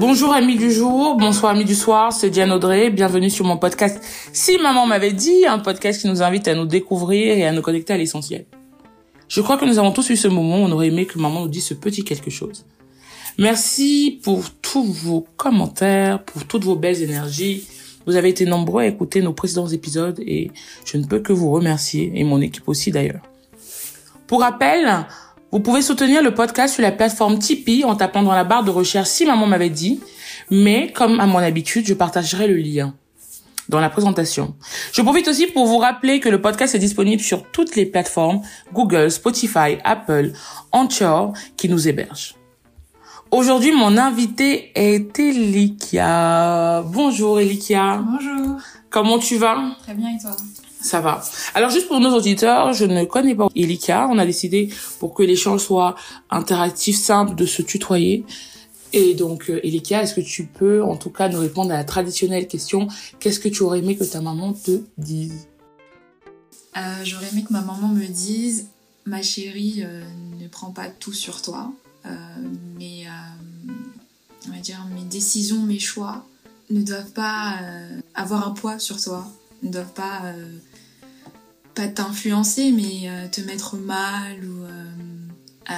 Bonjour amis du jour, bonsoir amis du soir, c'est Diane Audrey, bienvenue sur mon podcast Si maman m'avait dit, un podcast qui nous invite à nous découvrir et à nous connecter à l'essentiel. Je crois que nous avons tous eu ce moment où on aurait aimé que maman nous dise ce petit quelque chose. Merci pour tous vos commentaires, pour toutes vos belles énergies. Vous avez été nombreux à écouter nos précédents épisodes et je ne peux que vous remercier et mon équipe aussi d'ailleurs. Pour rappel, vous pouvez soutenir le podcast sur la plateforme Tipeee en tapant dans la barre de recherche si maman m'avait dit, mais comme à mon habitude, je partagerai le lien dans la présentation. Je profite aussi pour vous rappeler que le podcast est disponible sur toutes les plateformes Google, Spotify, Apple, Anchor qui nous hébergent. Aujourd'hui, mon invité est Elikia. Bonjour Elikia. Bonjour. Comment tu vas? Très bien et toi? Ça va. Alors juste pour nos auditeurs, je ne connais pas Elika. On a décidé pour que l'échange soit interactif, simple, de se tutoyer. Et donc, euh, Elika, est-ce que tu peux en tout cas nous répondre à la traditionnelle question Qu'est-ce que tu aurais aimé que ta maman te dise? Euh, J'aurais aimé que ma maman me dise, ma chérie, euh, ne prends pas tout sur toi, mais on va dire mes décisions, mes choix ne doivent pas avoir un poids sur toi, ne doivent pas pas t'influencer, mais euh, te mettre mal ou euh,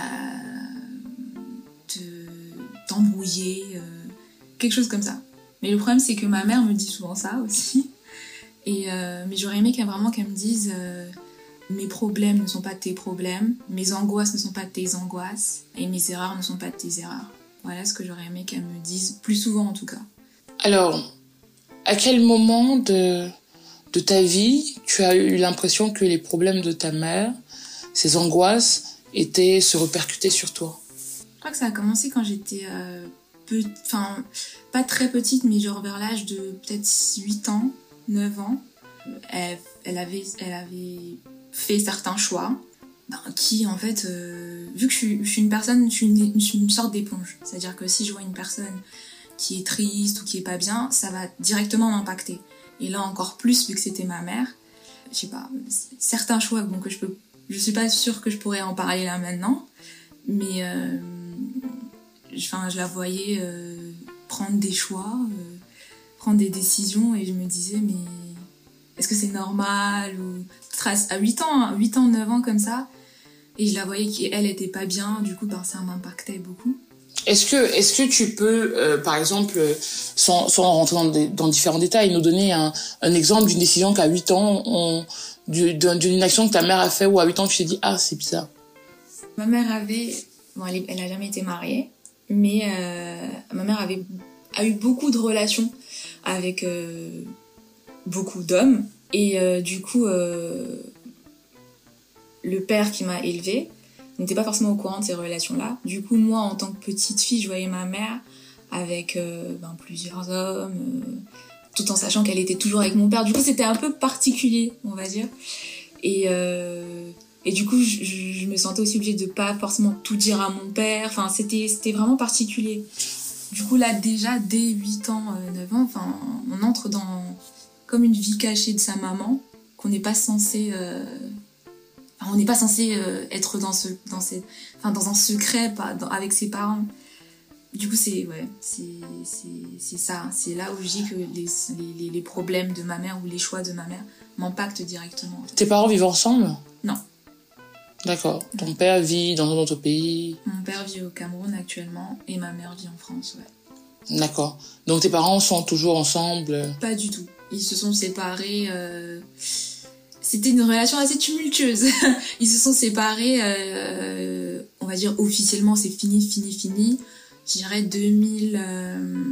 te t'embrouiller, euh, quelque chose comme ça. Mais le problème, c'est que ma mère me dit souvent ça aussi. Et, mais j'aurais aimé qu'elle vraiment qu'elle me dise mes problèmes ne sont pas tes problèmes, mes angoisses ne sont pas tes angoisses, et mes erreurs ne sont pas tes erreurs. Voilà ce que j'aurais aimé qu'elle me dise, plus souvent en tout cas. Alors, à quel moment de, de ta vie, tu as eu l'impression que les problèmes de ta mère, ses angoisses, étaient se répercutaient sur toi? Je crois que ça a commencé quand j'étais euh, enfin pas très petite, mais genre vers l'âge de peut-être 8 ans, 9 ans. Elle, avait, elle avait fait certains choix ben, qui en fait, euh, vu que je suis, une personne, je suis une, je suis une sorte d'éponge. C'est-à-dire que si je vois une personne qui est triste ou qui est pas bien, ça va directement m'impacter. Et là encore plus vu que c'était ma mère. Je sais pas, certains choix bon, que je peux... Je suis pas sûre que je pourrais en parler là maintenant. Mais euh, je la voyais euh, prendre des choix, euh, prendre des décisions et je me disais mais est-ce que c'est normal ou à 8 ans, 8 ans, 9 ans comme ça et je la voyais qu'elle était pas bien, du coup ben, ça m'impactait beaucoup. Est-ce que, est-ce que tu peux, euh, par exemple, sans, sans rentrer dans, dans, différents détails, nous donner un, un exemple d'une décision qu'à 8 ans, d'une action que ta mère a fait ou à 8 ans tu t'es dit ah c'est bizarre. Ma mère avait, bon elle, elle a jamais été mariée, mais euh, ma mère avait a eu beaucoup de relations avec euh, beaucoup d'hommes et euh, du coup le père qui m'a élevée n'était pas forcément au courant de ces relations-là. Du coup, moi, en tant que petite fille, je voyais ma mère avec euh, ben, plusieurs hommes, euh, tout en sachant qu'elle était toujours avec mon père. Du coup, c'était un peu particulier, on va dire. Et, euh, et du coup, je, me sentais aussi obligée de pas forcément tout dire à mon père. Enfin, c'était, c'était vraiment particulier. Du coup, là, déjà, dès 8 ans, 9 ans, enfin, on entre dans comme une vie cachée de sa maman qu'on n'est pas censé on n'est pas censé euh, être dans ce dans ces enfin dans un secret pas avec ses parents. Du coup c'est ouais c'est ça. C'est là où je dis que les, les, problèmes de ma mère ou les choix de ma mère m'impactent directement tes parents vivent ensemble? Non. D'accord. Ton père vit dans un autre pays? Mon père vit au Cameroun actuellement et ma mère vit en France ouais. D'accord. Donc tes parents sont toujours ensemble? Pas du tout. Ils se sont séparés euh c'était une relation assez tumultueuse. Ils se sont séparés, euh, on va dire officiellement, c'est fini, fini, fini. Je dirais 2000, euh,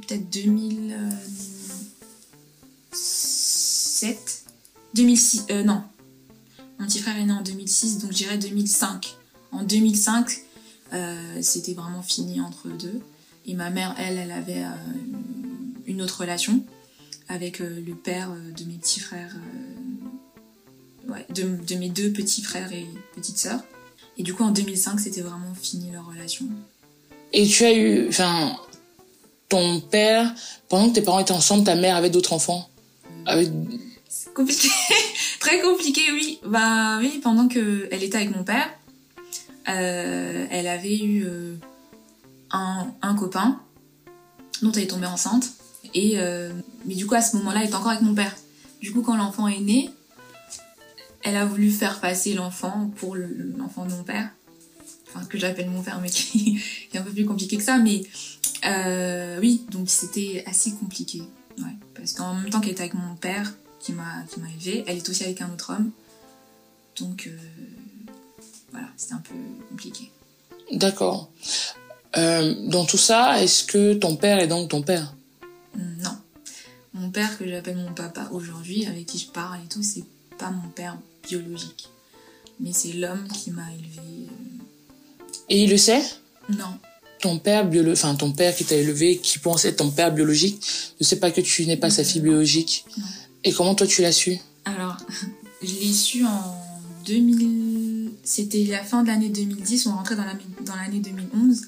peut-être 2007, 2006, euh, non. Mon petit frère est né en 2006, donc je dirais 2005. En 2005, c'était vraiment fini entre eux deux. Et ma mère, elle, elle avait une autre relation avec le père de mes petits frères, ouais, de, de, mes deux petits frères et petites sœurs. Et du coup, en 2005, c'était vraiment fini leur relation. Et tu as eu, enfin, ton père, pendant que tes parents étaient ensemble, ta mère avait d'autres enfants? Avec... C'est compliqué, très compliqué, oui. Bah oui, pendant que elle était avec mon père, euh, elle avait eu euh, un, un, copain dont elle est tombée enceinte. Et euh, mais du coup, à ce moment-là, elle était encore avec mon père. Du coup, quand l'enfant est né, elle a voulu faire passer l'enfant pour l'enfant de mon père. Enfin, que j'appelle mon père, mais qui, est un peu plus compliqué que ça. Mais euh, oui, donc c'était assez compliqué. Ouais. Parce qu'en même temps qu'elle était avec mon père, qui m'a élevée, elle est aussi avec un autre homme. Donc euh, voilà, c'était un peu compliqué. D'accord. Euh, dans tout ça, est-ce que ton père est donc ton père? Non. Mon père, que j'appelle mon papa aujourd'hui, avec qui je parle et tout, c'est pas mon père biologique. Mais c'est l'homme qui m'a élevée. Et il le sait? Non. Ton père biolo... enfin ton père qui t'a élevé, qui pensait être ton père biologique, ne sait pas que tu n'es pas sa fille biologique. Non. Et comment toi tu l'as su? Alors, je l'ai su en 2000. C'était la fin de l'année 2010, on rentrait dans l'année dans l'année 2011.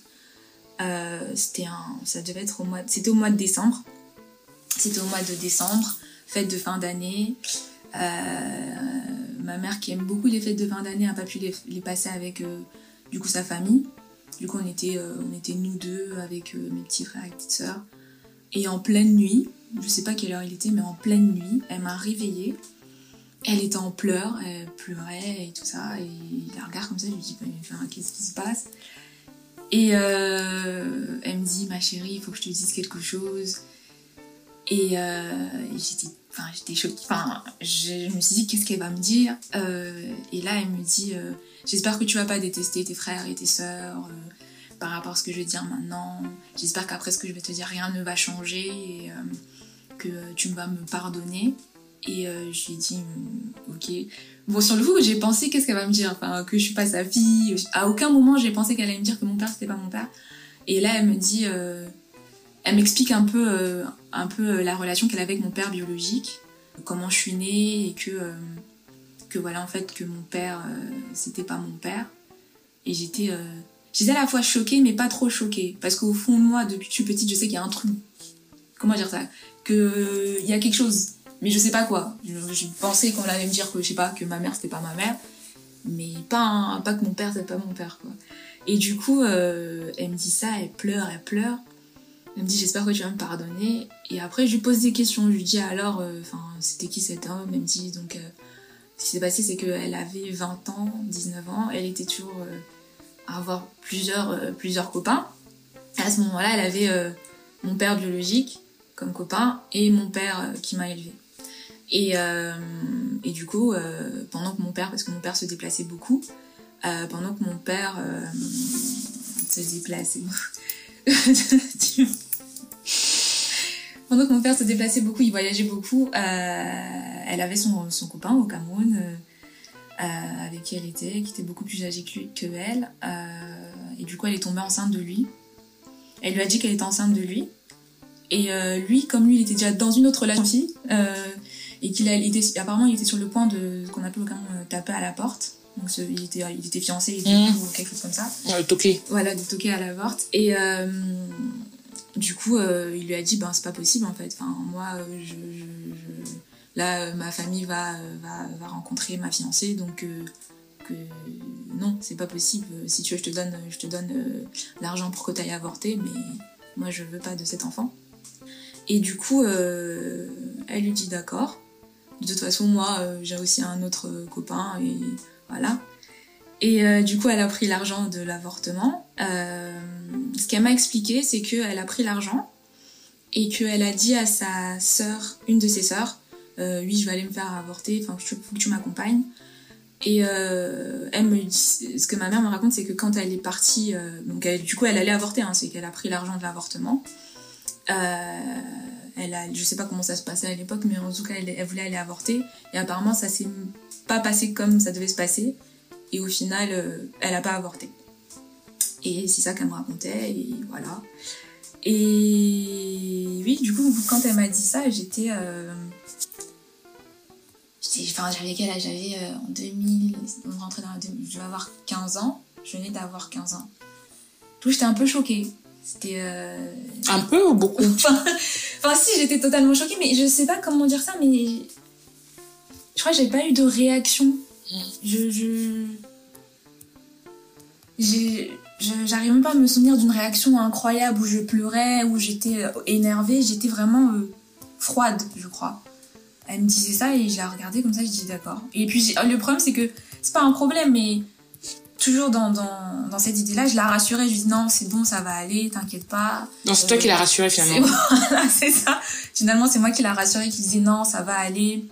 Euh, c'était un, ça devait être au mois, c'était au mois de décembre. C'était au mois de décembre, fête de fin d'année. Euh, ma mère qui aime beaucoup les fêtes de fin d'année n'a pas pu les, passer avec euh, du coup sa famille. Du coup on était, euh, on était nous deux avec mes petits frères et petites sœurs. Et en pleine nuit, je sais pas quelle heure il était, mais en pleine nuit, elle m'a réveillée. Elle était en pleurs, elle pleurait et tout ça. Et la regarde comme ça, je lui dis enfin, qu'est-ce qui se passe? Et elle me dit ma chérie, il faut que je te dise quelque chose. Et, et j'étais enfin j'étais choquée. Enfin je, me suis dit qu'est-ce qu'elle va me dire euh, et là elle me dit euh, j'espère que tu vas pas détester tes frères et tes sœurs euh, par rapport à ce que je vais dire maintenant. J'espère qu'après ce que je vais te dire rien ne va changer et que tu vas me pardonner. Et je lui ai dit ok. Bon sur le coup j'ai pensé qu'est-ce qu'elle va me dire? Enfin que je suis pas sa fille. À aucun moment j'ai pensé qu'elle allait me dire que mon père c'était pas mon père. Et là elle me dit elle m'explique un peu, euh, un peu euh, la relation qu'elle avait avec mon père biologique, comment je suis née et que, euh, que voilà en fait que mon père c'était pas mon père. Et j'étais, j'étais à la fois choquée mais pas trop choquée parce qu'au fond de moi depuis que je suis petite je sais qu'il y a un truc, comment dire ça, que il y a quelque chose, mais je sais pas quoi. Je, pensais qu'on allait me dire que je sais pas que ma mère c'était pas ma mère, mais pas pas que mon père c'était pas mon père quoi. Et du coup, elle me dit ça, elle pleure, elle pleure. Elle me dit j'espère que tu vas me pardonner. Et après je lui pose des questions. Je lui dis alors, euh, enfin c'était qui cet homme? Elle me dit donc euh, ce qui s'est passé c'est qu'elle avait 20 ans, 19 ans. Elle était toujours euh, à avoir plusieurs, plusieurs copains. à ce moment-là elle avait mon père biologique comme copain et mon père qui m'a élevée. Et, et, du coup, pendant que mon père, parce que mon père se déplaçait beaucoup, pendant que mon père se déplaçait, Pendant que mon père se déplaçait beaucoup, il voyageait beaucoup, euh, elle avait son, son, copain au Cameroun, euh, euh, avec qui elle était, qui était beaucoup plus âgé que, elle. et du coup, elle est tombée enceinte de lui. Elle lui a dit qu'elle était enceinte de lui. Et lui, comme lui, il était déjà dans une autre relation et qu'il était, apparemment, il était sur le point de ce qu'on appelle au Cameroun taper à la porte. Donc il, était, il était fiancé et mmh. quelque chose comme ça. Ouais, toqué. Voilà, de toquer à la porte. Et euh, du coup, euh, il lui a dit, ben c'est pas possible en fait. Enfin, moi, euh, je, je, là, ma famille va, va, va, rencontrer ma fiancée, donc que non, c'est pas possible. Si tu veux, je te donne, je te donne l'argent pour que tu ailles avorter, mais moi, je veux pas de cet enfant. Et du coup, elle lui dit d'accord. De toute façon, moi, j'ai aussi un autre copain et voilà. Et euh, du coup, elle a pris l'argent de l'avortement. Euh, ce qu'elle m'a expliqué, c'est qu'elle a pris l'argent et qu'elle a dit à sa sœur, une de ses sœurs, euh, oui, je vais aller me faire avorter, enfin, faut que tu m'accompagnes. Et elle me dit, ce que ma mère me raconte, c'est que quand elle est partie, donc du coup, elle allait avorter, hein, c'est qu'elle a pris l'argent de l'avortement. elle a, je sais pas comment ça se passait à l'époque, mais en tout cas, elle voulait aller avorter. Et apparemment, ça s'est pas passé comme ça devait se passer. Et au final, euh, elle a pas avorté. Et c'est ça qu'elle me racontait, et voilà. Et oui, du coup, quand elle m'a dit ça, j'étais. Euh... Enfin, j'avais quel âge? J'avais euh, en 2000. On rentrait dans la 2000. Je vais avoir 15 ans. Je venais d'avoir 15 ans. Coup, j'étais un peu choquée. C'était. euh, Un peu ou beaucoup? Enfin, enfin, si, j'étais totalement choquée, mais je sais pas comment dire ça, mais. Je crois que j'ai pas eu de réaction. Je. J'arrive même pas à me souvenir d'une réaction incroyable où je pleurais, où j'étais euh, énervée. J'étais vraiment euh, froide, je crois. Elle me disait ça et je la regardais comme ça, je dis d'accord. Et puis le problème, c'est que c'est pas un problème, mais toujours dans, dans, dans cette idée-là, je la rassurais. Je lui dis non, c'est bon, ça va aller, t'inquiète pas. Non, c'est toi qui l'as rassuré C'est finalement. c'est ça. Finalement, c'est moi qui l'a rassuré, qui disait non, ça va aller.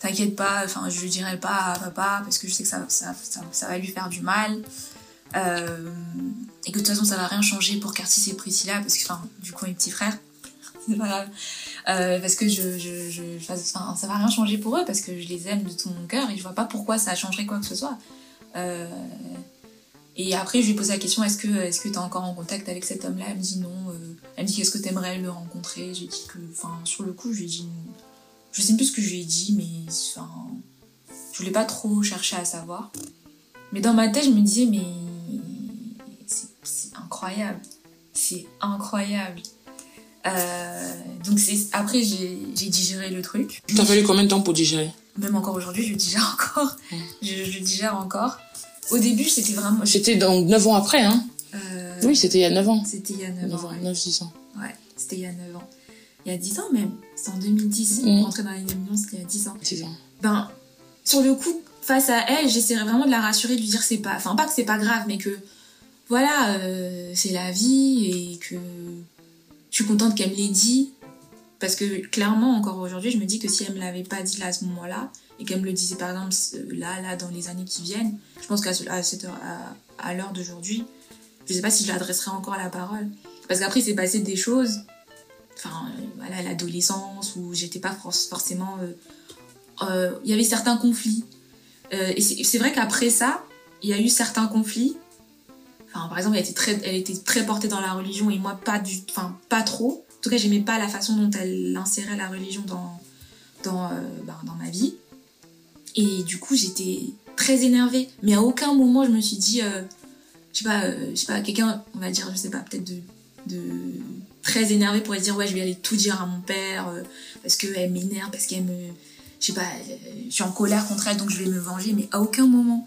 T'inquiète pas, enfin, je lui dirai pas à papa parce que je sais que ça, ça, ça, va lui faire du mal. Euh, et que de toute façon, ça va rien changer pour Curtis et Priscilla parce que, enfin, du coup, mes petits frères, c'est pas grave. Euh, parce que je, je, je, enfin, ça va rien changer pour eux parce que je les aime de tout mon cœur et je vois pas pourquoi ça changerait quoi que ce soit. Euh, et après, je lui ai posé la question est-ce que est-ce que t'es encore en contact avec cet homme-là? Elle me dit non. euh, elle me dit qu'est-ce que t'aimerais le rencontrer? J'ai dit que, enfin, sur le coup, je lui ai dit, je sais plus ce que je lui ai dit, mais enfin, je voulais pas trop chercher à savoir. Mais dans ma tête, je me disais mais c'est- incroyable, c'est incroyable. Euh, donc après j'ai digéré le truc. T'as fallu combien de temps pour digérer? Même encore aujourd'hui, je digère encore. Je, je digère encore. Au début, c'était vraiment. C'était donc 9 ans après, hein? Euh, Oui, c'était il y a 9 ans. C'était il y a 9 9 ans. ans, ouais. 9, 10 ans. Ouais, c'était il y a 9 ans. Il y a 10 ans même. C'est en 2010. Mhm. On rentrait dans les millions, c'était il y a 10 ans. 10 ans. Ben, sur le coup, face à elle, j'essaierais vraiment de la rassurer, de lui dire que c'est pas. Enfin, pas que c'est pas grave, mais que. Voilà, euh, c'est la vie et que. Je suis contente qu'elle me l'ait dit. Parce que clairement, encore aujourd'hui, je me dis que si elle me l'avait pas dit là à ce moment-là, et qu'elle me le disait par exemple là, là, dans les années qui viennent, je pense qu'à à à, l'heure d'aujourd'hui, je sais pas si je l'adresserais encore la parole. Parce qu'après, c'est passé des choses, enfin, euh, voilà, l'adolescence, où j'étais pas for- forcément. euh, euh, Il y avait certains conflits. Et c'est vrai qu'après ça, il y a eu certains conflits. Enfin, par exemple, elle était très, elle était très portée dans la religion et moi, pas du, enfin, pas trop. En tout cas, j'aimais pas la façon dont elle insérait la religion dans, dans, euh, ben, dans ma vie. Et du coup, j'étais très énervée. Mais à aucun moment, je me suis dit, je sais pas, je sais pas, quelqu'un, on va dire, je sais pas, peut-être de très énervé pourrait se dire, ouais, je vais aller tout dire à mon père euh, parce qu'elle m'énerve, parce qu'elle me, je sais pas, je suis en colère contre elle, donc je vais me venger. Mais à aucun moment.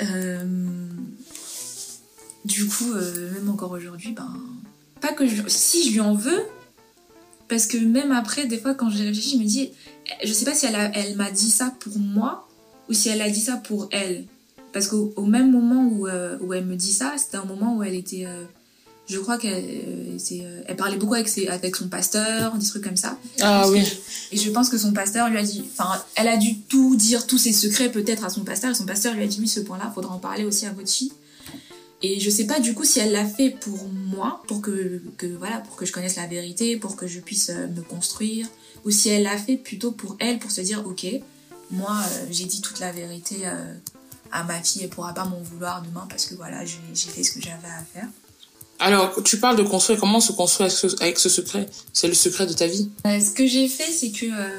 Euh, du coup, euh, même encore aujourd'hui, ben, pas que si je lui en veux, parce que même après, des fois, quand j'ai réfléchi, je me dis, je sais pas si elle, elle m'a dit ça pour moi ou si elle a dit ça pour elle. Parce qu'au au même moment où, où elle me dit ça, c'était un moment où elle était. Je crois qu'elle euh, euh, elle parlait beaucoup avec, ses, avec son pasteur, des trucs comme ça. Ah oui. que- et je pense que son pasteur lui a dit. Enfin, elle a dû tout dire, tous ses secrets peut-être à son pasteur. Et son pasteur lui a dit oui, ce point-là, faudra en parler aussi à votre fille. Et je sais pas du coup si elle l'a fait pour moi, pour que, que voilà, pour que je connaisse la vérité, pour que je puisse euh, me construire, ou si elle l'a fait plutôt pour elle, pour se dire ok, moi euh, j'ai dit toute la vérité euh, à ma fille, elle pourra pas m'en vouloir demain parce que voilà, j'ai fait ce que j'avais à faire. Alors, tu parles de construire. Comment se construire avec ce, secret? C'est le secret de ta vie. Euh, ce que j'ai fait, c'est que euh,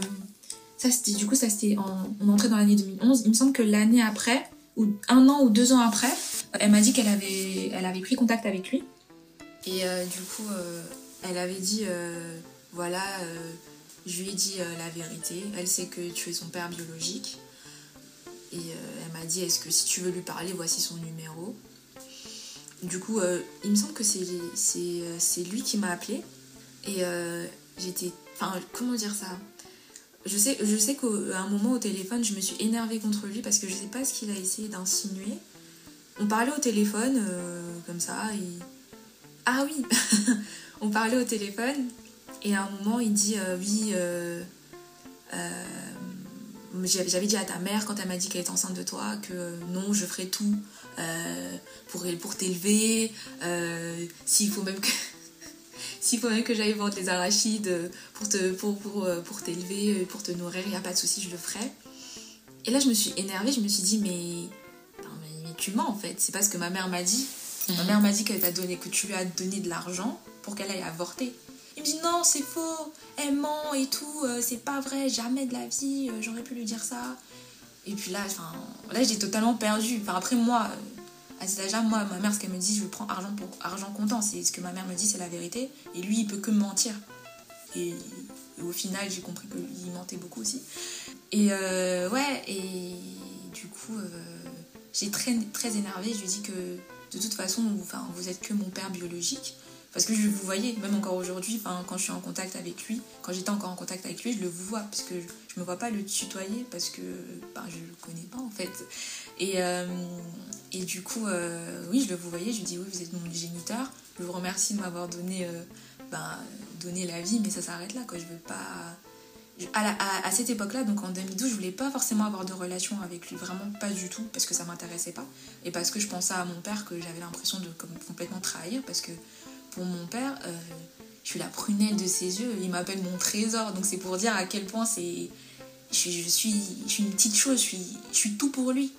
ça du coup ça c'était en, on dans l'année 2011. Il me semble que l'année après ou un an ou deux ans après, elle m'a dit qu'elle avait elle avait pris contact avec lui et euh, du coup elle avait dit voilà je lui ai dit la vérité. Elle sait que tu es son père biologique et elle m'a dit est-ce que si tu veux lui parler voici son numéro. Du coup, euh, il me semble que euh, c'est lui qui m'a appelé et euh, j'étais. Enfin, comment dire ça? Je sais, je sais qu'à un moment au téléphone, je me suis énervée contre lui parce que je sais pas ce qu'il a essayé d'insinuer. On parlait au téléphone, comme ça. Ah oui On parlait au téléphone, et à un moment, il dit Oui, j'avais dit à ta mère quand elle m'a dit qu'elle était enceinte de toi que euh, non, je ferai tout euh, pour, pour t'élever, euh, s'il faut même que. S'il faut même que j'aille vendre les arachides pour te pour, pour, pour t'élever, pour te nourrir, il n'y a pas de souci, je le ferai. Et là, je me suis énervée, je me suis dit, mais, non, mais, mais tu mens en fait. C'est pas ce que ma mère m'a dit. Ma mère m'a dit qu'elle t'a donné, que tu lui as donné de l'argent pour qu'elle aille avorter. Non, c'est faux, elle ment et tout, euh, c'est pas vrai, jamais de la vie, euh, j'aurais pu lui dire ça. Et puis là, j'ai totalement perdu. Après moi, euh, à cet âge-là, moi, ma mère, ce qu'elle me dit, je prends argent pour argent comptant. C'est ce que ma mère me dit, c'est la vérité. Et lui, il peut que me mentir. Et, au final, j'ai compris qu'il mentait beaucoup aussi. Et ouais, et du coup, j'ai très, très énervé. Je lui ai dit que de toute façon, vous êtes que mon père biologique. Parce que je vous voyais, même encore aujourd'hui, quand je suis en contact avec lui, quand j'étais encore en contact avec lui, je le vois, parce que je, je me vois pas le tutoyer, parce que ben, je le connais pas en fait. Et, euh, et du coup, euh, oui, je le vous voyais, je lui dis oui, vous êtes mon géniteur, je vous remercie de m'avoir donné, euh, ben, la vie, mais ça s'arrête là, quoi. Je veux pas. à, cette époque-là, donc en 2012, je voulais pas forcément avoir de relation avec lui, vraiment pas du tout, parce que ça m'intéressait pas. Et parce que je pensais à mon père que j'avais l'impression de complètement trahir, parce que pour mon père, euh, je suis la prunelle de ses yeux, il m'appelle mon trésor, donc c'est pour dire à quel point c'est. Je suis, une petite chose, je suis, tout pour lui.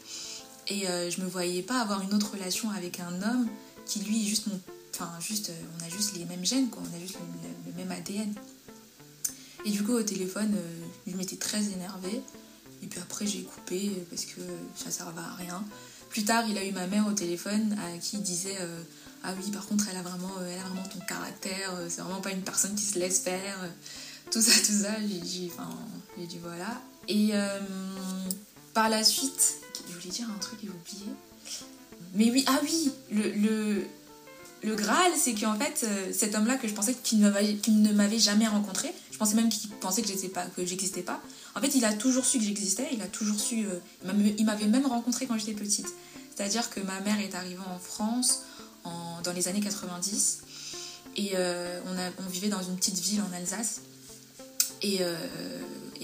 Et euh, je me voyais pas avoir une autre relation avec un homme qui lui est juste mon. Enfin, juste, euh, on a juste les mêmes gènes, quoi, on a juste le, même ADN. Et du coup, au téléphone, euh, je m'étais très énervée. Et puis après, j'ai coupé euh, parce que ça servait à rien. Plus tard, il a eu ma mère au téléphone à qui disait Ah oui, par contre, elle a vraiment, euh, elle a vraiment ton caractère, euh, c'est vraiment pas une personne qui se laisse faire. euh, tout ça, tout ça. J'ai dit, voilà. Et par la suite, je voulais dire un truc et j'ai oublié. Mais oui, ah oui, le, le, le Graal, c'est qu'en fait, cet homme-là que je pensais qu'il ne m'avait- jamais rencontré, je pensais même qu'il pensait que j'existais pas. En fait, il a toujours su que j'existais, il a toujours su. il m'avait même rencontré quand j'étais petite. C'est-à-dire que ma mère est arrivée en France dans les années 90 et euh, on, vivait dans une petite ville en Alsace. Et, euh,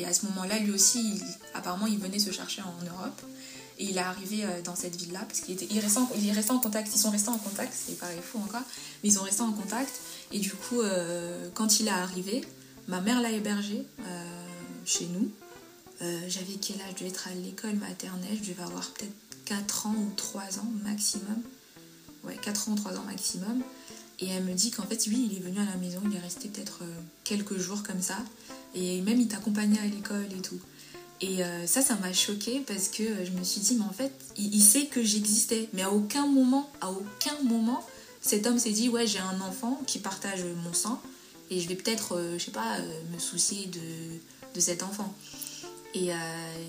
à ce moment-là, lui aussi, apparemment, il venait se chercher en Europe. Et il est arrivé euh, dans cette ville-là parce qu'il était, il en, resté contact. Ils sont restés en contact, c'est pareil fou encore, mais ils sont restés en contact. Et du coup, quand il est arrivé, ma mère l'a hébergé chez nous. J'avais quel âge? Je devais être à l'école maternelle, je devais avoir peut-être 4 ans ou 3 ans maximum. Ouais, 4 ans ou 3 ans maximum. Et elle me dit qu'en fait, oui, il est venu à la maison, il est resté peut-être euh, quelques jours comme ça. Et même il t'accompagnait à l'école et tout. Et euh, ça, ça m'a choquée parce que euh, je me suis dit, mais en fait, il, sait que j'existais. Mais à aucun moment, à aucun moment, cet homme s'est dit, ouais, j'ai un enfant qui partage mon sang et je vais peut-être, je sais pas, me soucier de, de cet enfant. Et,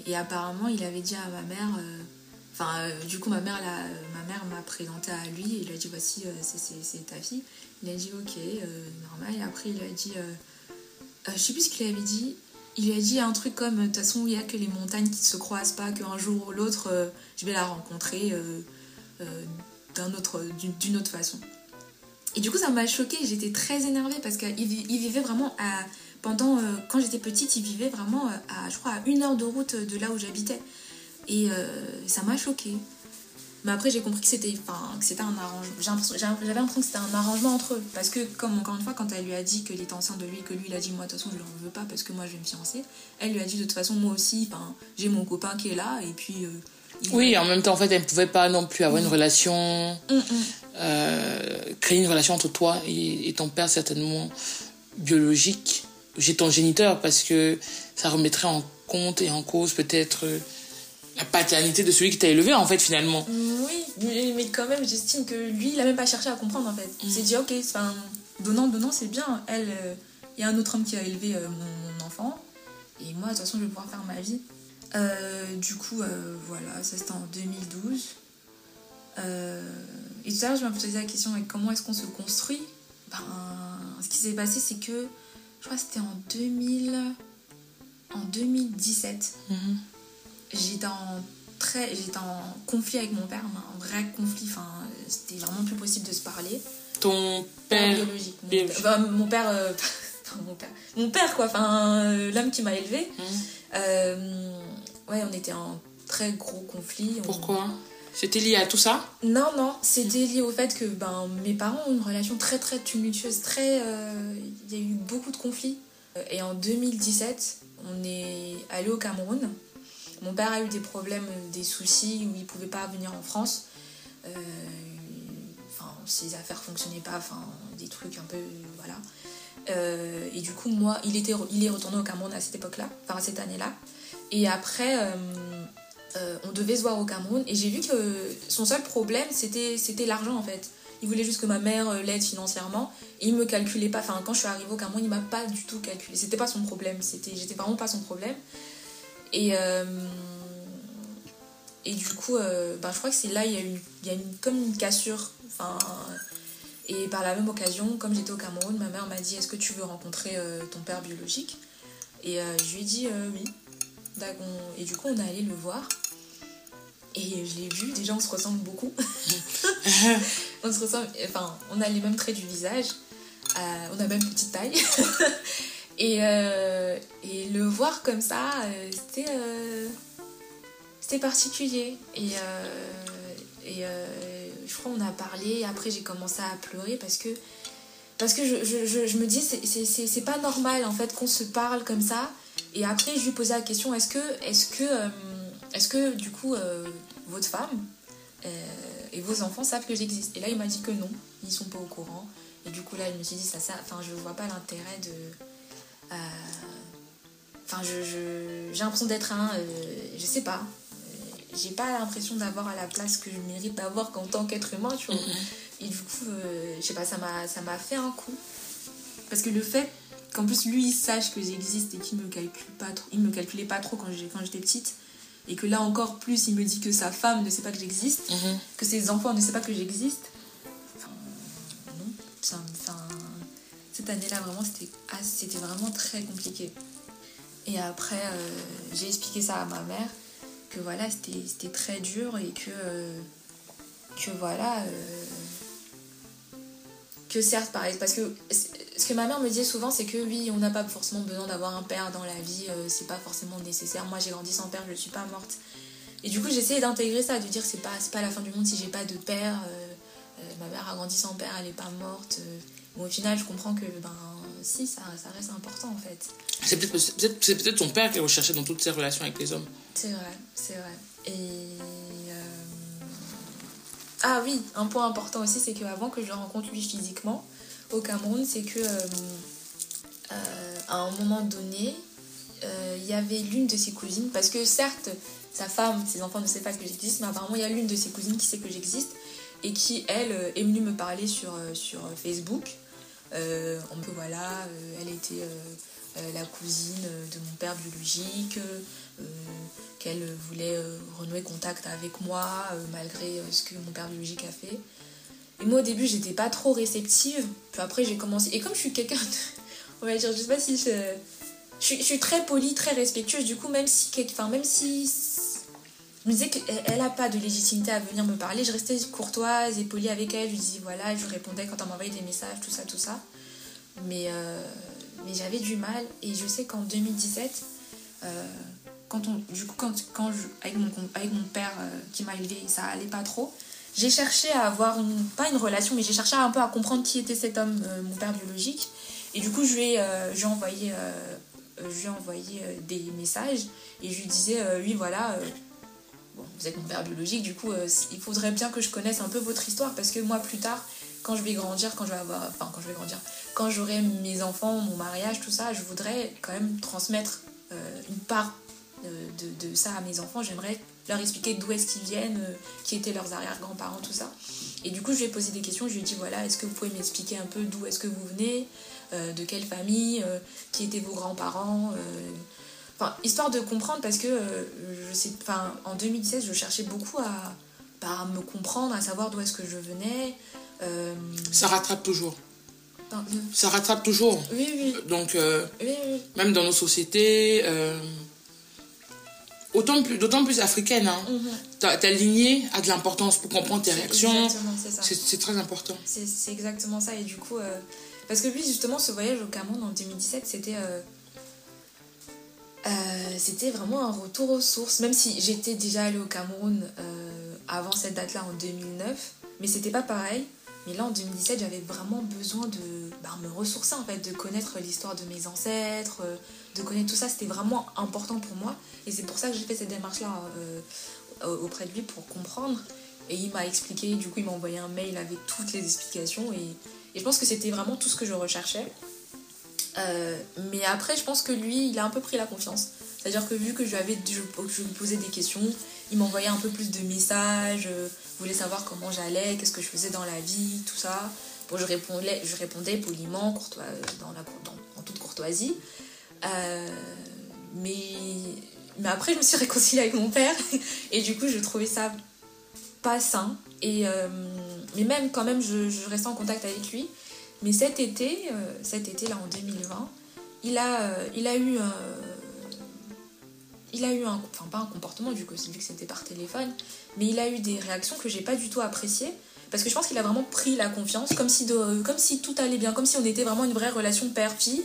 et apparemment, il avait dit à ma mère, enfin, euh, du coup, ma mère, l'a- ma mère m'a présenté à lui et il a dit, voici, euh, c'est- ta fille. Il a dit, ok, euh, normal. Et après, il a dit, euh, euh, je sais plus ce qu'il avait dit. Il lui a dit un truc comme, de toute façon, il y a que les montagnes qui ne se croisent pas, qu'un jour ou l'autre, euh, je vais la rencontrer euh, euh, d'une autre façon. Et du coup, ça m'a choquée. J'étais très énervée parce qu'il vi- il vivait vraiment à. Pendant. euh, quand j'étais petite, il vivait vraiment euh, à, je crois, à une heure de route de là où j'habitais. Et euh, ça m'a choquée. Mais après, j'ai compris que c'était enfin, que c'était un arrangement. J'avais l'impression que c'était un arrangement entre eux. Parce que, comme encore une fois, quand elle lui a dit qu'il était enceinte de lui que lui, il a dit Moi, de toute façon, je ne le veux pas parce que moi, je vais me fiancer. Elle lui a dit De toute façon, moi aussi, j'ai mon copain qui est là. Et puis. euh, il- Oui, en même temps, en fait, elle ne pouvait pas non plus avoir une relation, Hum, hum. euh, créer une relation entre toi et, et ton père, certainement biologique. J'ai ton géniteur parce que ça remettrait en compte et en cause peut-être la paternité de celui qui t'a élevé, en fait, finalement. Oui, mais, quand même, j'estime que lui, il a même pas cherché à comprendre en fait. Il s'est dit, ok, enfin, donnant, donnant, c'est bien. Elle, euh, il y a un autre homme qui a élevé euh, mon, mon enfant. Et moi, de toute façon, je vais pouvoir faire ma vie. Euh, du coup, voilà, ça c'était en 2012. Euh, et tout à l'heure, je me posais la question avec comment est-ce qu'on se construit? Ben, Ce qui s'est passé, c'est que je crois que c'était en 2000, en 2017 Mhm. J'étais en très j'étais en conflit avec mon père un vrai conflit enfin c'était vraiment plus possible de se parler. Ton père biologique mon, biologique. père- mon père euh, mon père mon père quoi enfin euh, l'homme qui m'a élevé Mhm. ouais on était en très gros conflit On- Pourquoi? C'était lié à tout ça? Non non c'était lié au fait que ben mes parents ont une relation très très tumultueuse très euh, il y a eu beaucoup de conflits. Et en 2017 on est allé au Cameroun Mon père a eu des problèmes, euh, des soucis où il pouvait pas venir en France. Euh, enfin, ses affaires fonctionnaient pas, enfin, des trucs un peu. Voilà. et du coup, moi, il, était, il est retourné au Cameroun à cette époque-là, enfin à cette année-là. Et après, on devait se voir au Cameroun. Et j'ai vu que son seul problème, c'était l'argent en fait. Il voulait juste que ma mère l'aide financièrement. Et il me calculait pas. Enfin, quand je suis arrivée au Cameroun, il m'a pas du tout calculé. C'était pas son problème. J'étais vraiment pas son problème. Et et du coup, euh, ben, je crois que c'est là, il y a, il y a une, comme une cassure. Enfin, et par la même occasion, comme j'étais au Cameroun, ma mère m'a dit Est-ce que tu veux rencontrer euh, ton père biologique? Et euh, je lui ai dit Oui. Et du coup, on est allé le voir. Et je l'ai vu, déjà on se ressemble beaucoup. on se ressemble, enfin, on a les mêmes traits du visage. on a même petite taille. et, et le voir comme ça, c'était particulier. Et, euh, et euh, je crois qu'on a parlé. Après, j'ai commencé à pleurer parce que, parce que je, je, je me dis, c'est pas normal en fait qu'on se parle comme ça. Et après, je lui posais la question est-ce que, est-ce que, euh, est-ce que du coup, votre femme et vos enfants savent que j'existe? Et là, il m'a dit que non, ils sont pas au courant. Et du coup, là, il me suis dit ça, ça, enfin, je vois pas l'intérêt de. Enfin, je, j'ai l'impression d'être un. je sais pas j'ai pas l'impression d'avoir à la place que je mérite d'avoir qu'en tant qu'être humain, tu vois. Mm-hmm. Et du coup, euh, je sais pas, ça m'a, ça m'a fait un coup. Parce que le fait qu'en plus lui il sache que j'existe et qu'il me calcule pas trop, il me calculait pas trop quand, j'étais petite. Et que là encore plus, il me dit que sa femme ne sait pas que j'existe, mm-hmm. que ses enfants ne savent pas que j'existe. Enfin, non. Cette année-là, vraiment, c'était, ah, c'était vraiment très compliqué. Et après, euh, j'ai expliqué ça à ma mère que voilà, c'était très dur et que, euh, que voilà, euh, que certes, pareil, parce que ce que ma mère me disait souvent, c'est que oui, on n'a pas forcément besoin d'avoir un père dans la vie, c'est pas forcément nécessaire. Moi, j'ai grandi sans père, je ne suis pas morte. Et du coup, j'essayais d'intégrer ça, de dire c'est pas, pas la fin du monde si j'ai pas de père. ma mère a grandi sans père, elle est pas morte. Bon, au final, je comprends que ben, si, ça, ça reste important en fait. C'est peut-être peut ton père qui est recherché dans toutes ses relations avec les hommes. C'est vrai, c'est vrai. Et. Euh, ah oui, un point important aussi, c'est qu'avant que je le rencontre lui physiquement au Cameroun, c'est que euh, euh, à un moment donné, il y avait l'une de ses cousines, parce que certes, sa femme, ses enfants ne savent pas que j'existe, mais apparemment il y a l'une de ses cousines qui sait que j'existe et qui, elle, est venue me parler sur, sur Facebook. On peut, voilà, elle était la cousine de mon père biologique, qu'elle voulait euh, renouer contact avec moi euh, malgré euh, ce que mon père biologique a fait. Et moi au début j'étais pas trop réceptive, puis après j'ai commencé. Et comme je suis quelqu'un de... On va dire, je sais pas si je... Je suis, très polie, très respectueuse, du coup même si... Enfin même si... Je me disais qu'elle n'a pas de légitimité à venir me parler, je restais courtoise et polie avec elle, je lui disais voilà, je lui répondais quand elle m'envoyait des messages, tout ça, tout ça. Mais, mais j'avais du mal et je sais qu'en 2017, quand on, du coup, quand, quand je, avec, mon, avec mon père euh, qui m'a élevé, ça allait pas trop, j'ai cherché à avoir, une, pas une relation, mais j'ai cherché un peu à comprendre qui était cet homme, euh, mon père biologique. Et du coup, je lui ai, euh, envoyé, je envoyé des messages et je lui disais, oui, voilà, vous êtes mon père biologique, du coup, il faudrait bien que je connaisse un peu votre histoire parce que moi, plus tard, quand je vais grandir, quand je vais avoir, enfin, quand je vais grandir, quand j'aurai mes enfants, mon mariage, tout ça, je voudrais quand même transmettre une part de, de, ça à mes enfants. J'aimerais leur expliquer d'où est-ce qu'ils viennent, euh, qui étaient leurs arrière-grands-parents, tout ça. Et du coup, je lui ai posé des questions. Je lui ai dit voilà, est-ce que vous pouvez m'expliquer un peu d'où est-ce que vous venez, euh, de quelle famille, euh, qui étaient vos grands-parents Enfin, histoire de comprendre parce que je sais, enfin, en 2016, je cherchais beaucoup à, bah, me comprendre, à savoir d'où est-ce que je venais. Ça rattrape toujours. Ça rattrape toujours. Oui, oui. Donc, même dans nos sociétés, Autant plus, d'autant plus africaine. Hein. Mhm. ta, lignée a de l'importance pour comprendre tes réactions. C'est très important. C'est exactement ça. Et du coup, euh, parce que lui, justement, ce voyage au Cameroun en 2017, c'était. Euh, euh, c'était vraiment un retour aux sources. Même si j'étais déjà allée au Cameroun avant cette date-là en 2009, mais c'était pas pareil. Mais là, en 2017, j'avais vraiment besoin de bah, me ressourcer, en fait, de connaître l'histoire de mes ancêtres, de connaître tout ça. C'était vraiment important pour moi. Et c'est pour ça que j'ai fait cette démarche-là euh, auprès de lui pour comprendre. Et il m'a expliqué, du coup, il m'a envoyé un mail avec toutes les explications. Et, je pense que c'était vraiment tout ce que je recherchais. mais après, je pense que lui, il a un peu pris la confiance. C'est-à-dire que vu que je, avais, lui posais des questions, il m'envoyait un peu plus de messages, euh, voulait savoir comment j'allais, qu'est-ce que je faisais dans la vie, tout ça. Bon, je répondais, je répondais poliment, courtois, en toute courtoisie. Euh, mais, mais après, je me suis réconciliée avec mon père et du coup, je trouvais ça pas sain. Et, euh, mais même, quand même, je, je, restais en contact avec lui. Mais cet été, cet été là en 2020, il a, il a eu il a eu un, enfin pas un comportement vu que, vu que c'était par téléphone, mais il a eu des réactions que j'ai pas du tout appréciées parce que je pense qu'il a vraiment pris la confiance comme si, tout allait bien, comme si on était vraiment une vraie relation père-fille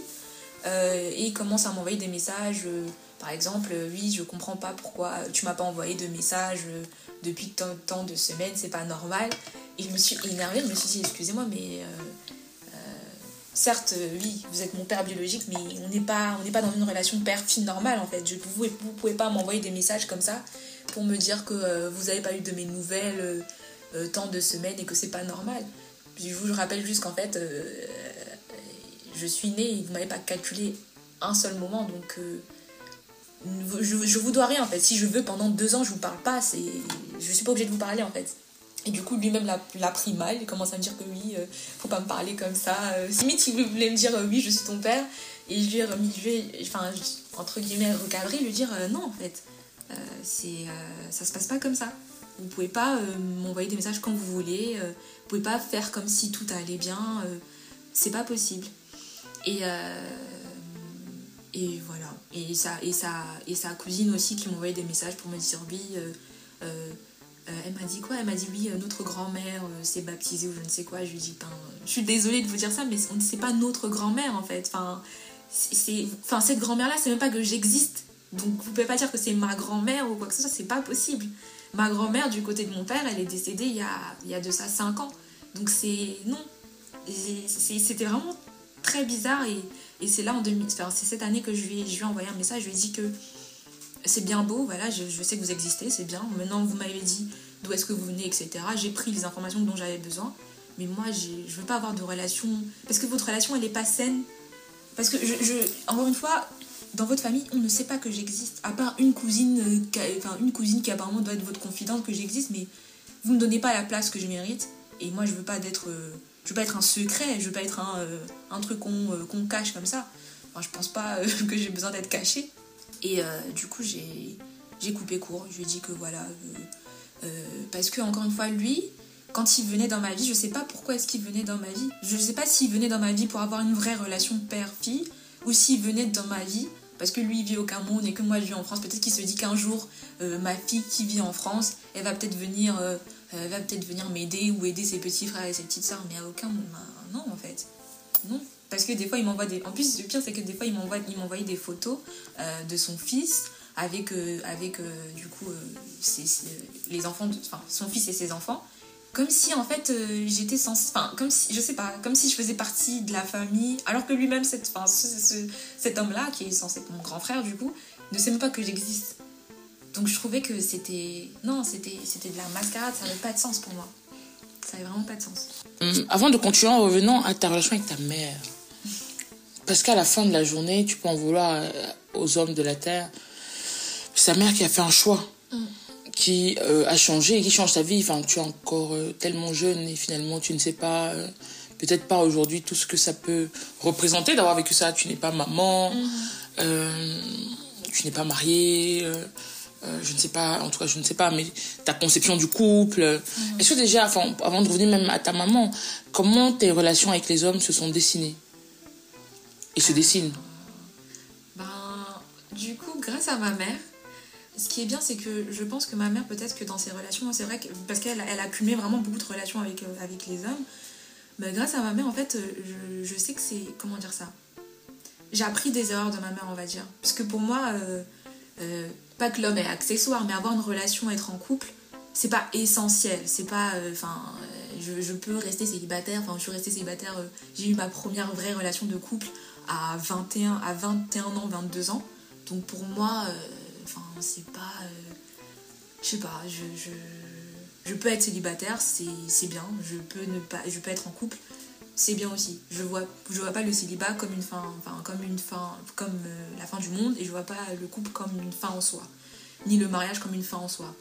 euh, et il commence à m'envoyer des messages, euh, par exemple, euh, oui je comprends pas pourquoi tu m'as pas envoyé de messages depuis tant, tant de semaines, c'est pas normal. Et je me suis énervée, je me suis dit excusez-moi mais certes, euh, oui, vous êtes mon père biologique, mais on n'est pas, pas dans une relation père-fille normale en fait. Je, vous ne pouvez pas m'envoyer des messages comme ça pour me dire que euh, vous n'avez pas eu de mes nouvelles euh, tant de semaines et que c'est pas normal. je vous rappelle juste qu'en fait, je suis née et vous m'avez pas calculé un seul moment, donc je, je vous dois rien en fait. Si je veux pendant deux ans, je vous parle pas, c'est, je suis pas obligée de vous parler en fait. Et du coup, lui-même l'a pris mal. Il commence à me dire que oui, euh, faut pas me parler comme ça. Euh, il voulait me dire euh, oui, je suis ton père. Et je lui ai remis, je enfin, entre guillemets, recadrer, lui dire non, en fait, c'est, ça se passe pas comme ça. Vous pouvez pas m'envoyer des messages quand vous voulez. vous pouvez pas faire comme si tout allait bien. c'est pas possible. Et, et voilà. Et, ça, et, ça, et sa cousine aussi qui m'envoyait des messages pour me dire oui euh, elle m'a dit quoi? Elle m'a dit oui, euh, notre grand-mère euh, s'est baptisée ou je ne sais quoi. Je lui ai dit, je suis désolée de vous dire ça, mais c'est pas notre grand-mère en fait. Enfin, c'est, enfin cette grand-mère-là, c'est même pas que j'existe. Donc vous pouvez pas dire que c'est ma grand-mère ou quoi que ce soit, c'est pas possible. Ma grand-mère, du côté de mon père, elle est décédée il y a, il y a de ça 5 ans. Donc c'est. Non. C'était vraiment très bizarre et, et c'est là en 2000. Enfin, c'est cette année que je je lui ai envoyé un message, je lui ai dit que c'est bien beau, voilà, je, sais que vous existez, c'est bien. Maintenant, vous m'avez dit d'où est-ce que vous venez, etc. J'ai pris les informations dont j'avais besoin. Mais moi, je veux pas avoir de relation. Parce que votre relation, elle est pas saine. Parce que, encore une fois, dans votre famille, on ne sait pas que j'existe. À part une cousine, euh, enfin, une cousine qui apparemment doit être votre confidente que j'existe, mais vous ne donnez pas la place que je mérite. Et moi, je veux pas. Euh, je veux pas être un secret, je veux pas être un, euh, truc qu'on cache comme ça. Enfin, je pense pas que j'ai besoin d'être caché. Et euh, du coup, j'ai coupé court. Je lui ai dit que voilà. Euh, euh, parce que, encore une fois, lui, quand il venait dans ma vie, je sais pas pourquoi est-ce qu'il venait dans ma vie. Je sais pas s'il venait dans ma vie pour avoir une vraie relation père-fille ou s'il venait dans ma vie parce que lui il vit au Cameroun et que moi je vis en France. Peut-être qu'il se dit qu'un jour ma fille qui vit en France, elle va peut-être venir, va peut-être venir m'aider ou aider ses petits frères et ses petites sœurs. Mais à aucun moment, non en fait, non. Parce que des fois, il m'envoie des. En plus, le pire, c'est que des fois, il m'envoie des photos euh, de son fils avec, euh, avec euh, du coup, les enfants. Enfin, son fils et ses enfants. Comme si, en fait, j'étais sans. Enfin, comme si. Je sais pas. Comme si je faisais partie de la famille. Alors que lui-même, cet homme-là, qui est censé être mon grand frère, du coup, ne sait même pas que j'existe. Donc, je trouvais que c'était. Non, c'était de la mascarade. Ça n'avait pas de sens pour moi. Ça n'avait vraiment pas de sens. Hum, avant de continuer, en revenant à ta relation avec ta mère. Parce qu'à la fin de la journée, tu peux en vouloir euh, aux hommes de la terre. Sa mère qui a fait un choix, mm. qui euh, a changé et qui change ta vie. Enfin, tu es encore euh, tellement jeune et finalement tu ne sais pas, peut-être pas aujourd'hui tout ce que ça peut représenter d'avoir vécu ça. Tu n'es pas maman, mm. tu n'es pas mariée. je ne sais pas, en tout cas, je ne sais pas, mais ta conception du couple. Mm. Est-ce que déjà, avant de revenir même à ta maman, comment tes relations avec les hommes se sont dessinées? Il se dessine Ben, du coup, grâce à ma mère, ce qui est bien, c'est que je pense que ma mère, peut-être que dans ses relations, c'est vrai que, parce qu'elle elle a cumulé vraiment beaucoup de relations avec, euh, avec les hommes, mais grâce à ma mère, en fait, euh, je, sais que c'est. Comment dire ça J'ai appris des erreurs de ma mère, on va dire. Parce que pour moi, euh, pas que l'homme est accessoire, mais avoir une relation, être en couple, c'est pas essentiel. C'est pas. Enfin, je, je, peux rester célibataire. Enfin, je suis restée célibataire. J'ai eu ma première vraie relation de couple à 21, à 21 ans, 22 ans. Donc pour moi, euh, enfin, c'est pas. Euh, je sais pas, je, je, peux être célibataire, c'est bien. Je peux, ne pas, je peux être en couple. c'est bien aussi. Je vois, je vois pas le célibat comme une fin, enfin, comme une fin, comme euh, la fin du monde, et je vois pas le couple comme une fin en soi, ni le mariage comme une fin en soi.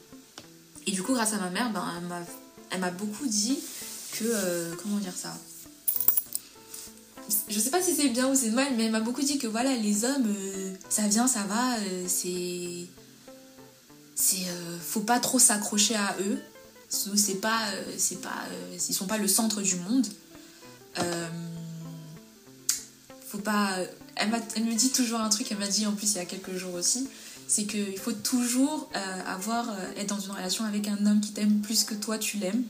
Et du coup, grâce à ma mère, ben, elle m'a, beaucoup dit que, comment dire ça? Je sais pas si c'est bien ou c'est mal, mais elle m'a beaucoup dit que voilà, les hommes, euh, ça vient, ça va, c'est, c'est, faut pas trop s'accrocher à eux. C'est pas, c'est pas, ils sont pas le centre du monde. Euh, faut pas. Elle, me dit toujours un truc, elle m'a dit en plus il y a quelques jours aussi, c'est qu'il faut toujours euh, avoir, euh, être dans une relation avec un homme qui t'aime plus que toi tu l'aimes.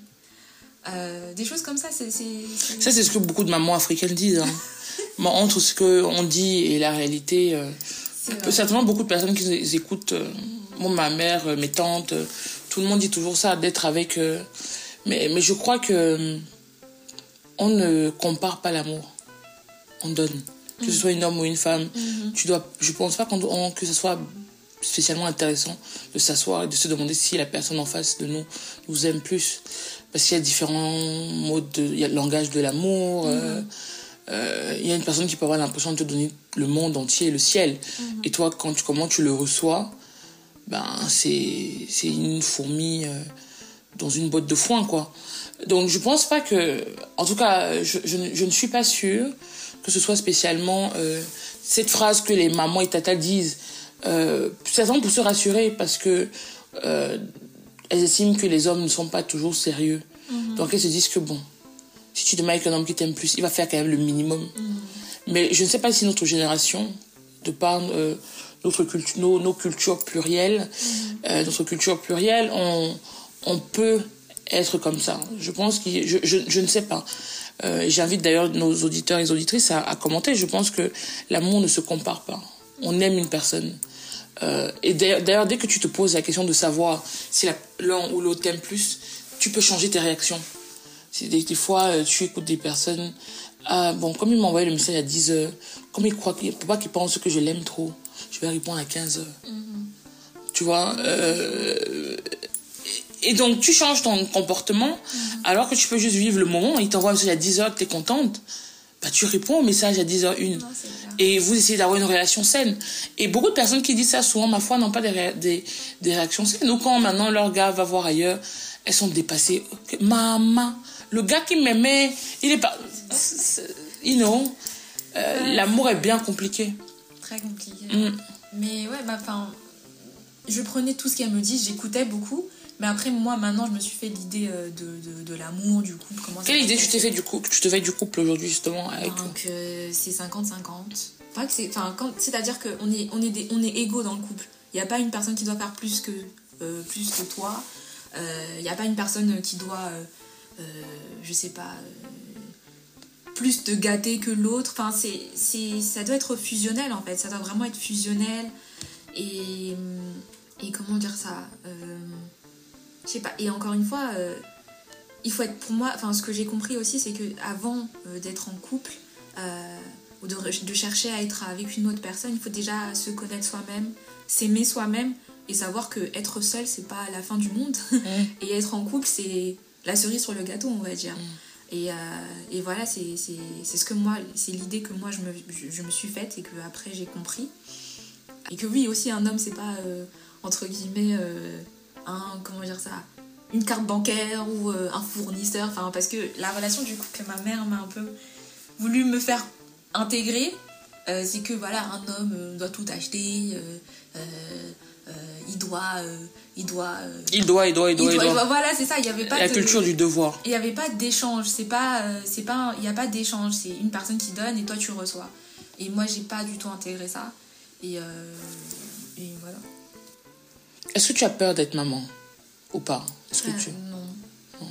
Des choses comme ça, c'est. Ça, c'est ce que beaucoup de mamans africaines disent. Hein. Entre ce qu'on dit et la réalité, certainement beaucoup de personnes qui écoutent, moi, ma mère, mes tantes, tout le monde dit toujours ça, d'être avec. mais, mais je crois que on ne compare pas l'amour. On donne. Que ce soit une homme ou une femme. Mhm. Tu dois, je pense pas que ce soit spécialement intéressant de s'asseoir et de se demander si la personne en face de nous nous aime plus. Parce qu'il y a différents modes, de, il y a le langage de l'amour. Euh, euh, il y a une personne qui peut avoir l'impression de te donner le monde entier, le ciel. Mhm. Et toi, quand tu, comment tu le reçois, ben, c'est, une fourmi euh, dans une botte de foin, quoi. Donc je pense pas que, en tout cas, je, je, ne suis pas sûre que ce soit spécialement euh, cette phrase que les mamans et tata disent, certainement pour se rassurer parce que elles estiment que les hommes ne sont pas toujours sérieux. Mhm. Donc elles se disent que bon, si tu demandes avec un homme qui t'aime plus, il va faire quand même le minimum. Mhm. Mais je ne sais pas si notre génération, de par euh, notre culture, nos, nos, cultures plurielles, mhm. euh, notre culture plurielle, on, on peut être comme ça. Je pense que je, je, je ne sais pas. Euh, J'invite d'ailleurs nos auditeurs et auditrices à, à, commenter. Je pense que l'amour ne se compare pas. On aime une personne. Euh, et d'ailleurs, dès que tu te poses la question de savoir si l'un ou l'autre t'aime plus, tu peux changer tes réactions. Des, des fois, euh, tu écoutes des personnes. Ah, bon, comme il m'a envoyé le message à 10 heures, comme il croit qu'il pas qu'il pense que je l'aime trop, je vais répondre à 15 heures. Mm-hmm. Tu vois euh, et donc, tu changes ton comportement mhm. alors que tu peux juste vivre le moment. Il t'envoie un message à 10h que tu es contente. Bah, tu réponds au message à 10h01. et vous essayez d'avoir une relation saine. Et beaucoup de personnes qui disent ça, souvent, ma foi, n'ont pas des, des, des, réactions saines. Ou quand maintenant leur gars va voir ailleurs, elles sont dépassées. Maman, le gars qui m'aimait, il est pas. You know, euh, l'amour est bien compliqué. Très compliqué. Mm. Mais ouais, bah, enfin, je prenais tout ce qu'elle me dit, j'écoutais beaucoup. Mais après, moi, maintenant, je me suis fait l'idée euh, de, de, de l'amour, du couple. Comment Quelle idée tu t'es fait du couple Tu te fais du couple aujourd'hui, justement avec... Donc, euh, c'est 50-50. Enfin, C'est-à-dire qu'on est, on est, des, on est égaux dans le couple. Il n'y a pas une personne qui doit faire plus que, euh, plus que toi. Il n'y a pas une personne qui doit, je sais pas, plus te gâter que l'autre. Enfin, c'est, ça doit être fusionnel, en fait. Ça doit vraiment être fusionnel. Et, et comment dire ça je sais pas. Et encore une fois, euh, il faut être pour moi. Enfin, ce que j'ai compris aussi, c'est que avant euh, d'être en couple euh, ou de, de, chercher à être avec une autre personne, il faut déjà se connaître soi-même, s'aimer soi-même et savoir que être seul, c'est pas la fin du monde. Et être en couple, c'est la cerise sur le gâteau, on va dire. Mm. Et, et, voilà, c'est ce que moi, c'est l'idée que moi je me, je, me, suis faite et que après j'ai compris. Et que oui, aussi un homme, c'est pas entre guillemets un, comment dire ça, une carte bancaire ou euh, un fournisseur. Enfin, parce que la relation du coup que ma mère m'a un peu voulu me faire intégrer, euh, c'est que voilà, un homme euh, doit tout acheter. il doit, il doit, il doit, il doit, il doit, il doit. Voilà, c'est ça. Il y avait pas la culture du devoir. Il y avait pas d'échange. C'est pas, c'est pas, il y a pas d'échange. C'est une personne qui donne et toi tu reçois. Et moi j'ai pas du tout intégré ça. Et, et voilà. Est-ce que tu as peur d'être maman ou pas? Est-ce que euh, tu... Non.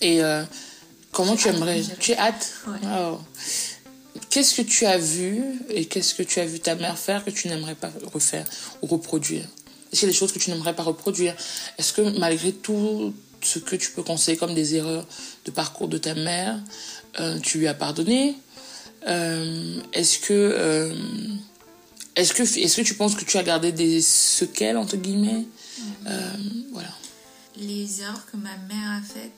Et euh, comment tu aimerais Tu es hâte? Oh. Qu'est-ce que tu as vu et qu'est-ce que tu as vu ta mère faire que tu n'aimerais pas refaire ou reproduire? Est-ce qu'il y a des choses que tu n'aimerais pas reproduire? Est-ce que malgré tout ce que tu peux conseiller comme des erreurs de parcours de ta mère, euh, tu lui as pardonné? Est-ce que est-ce que, est que tu penses que tu as gardé des sequelles, entre guillemets? Euh, Voilà. Les erreurs que ma mère a faites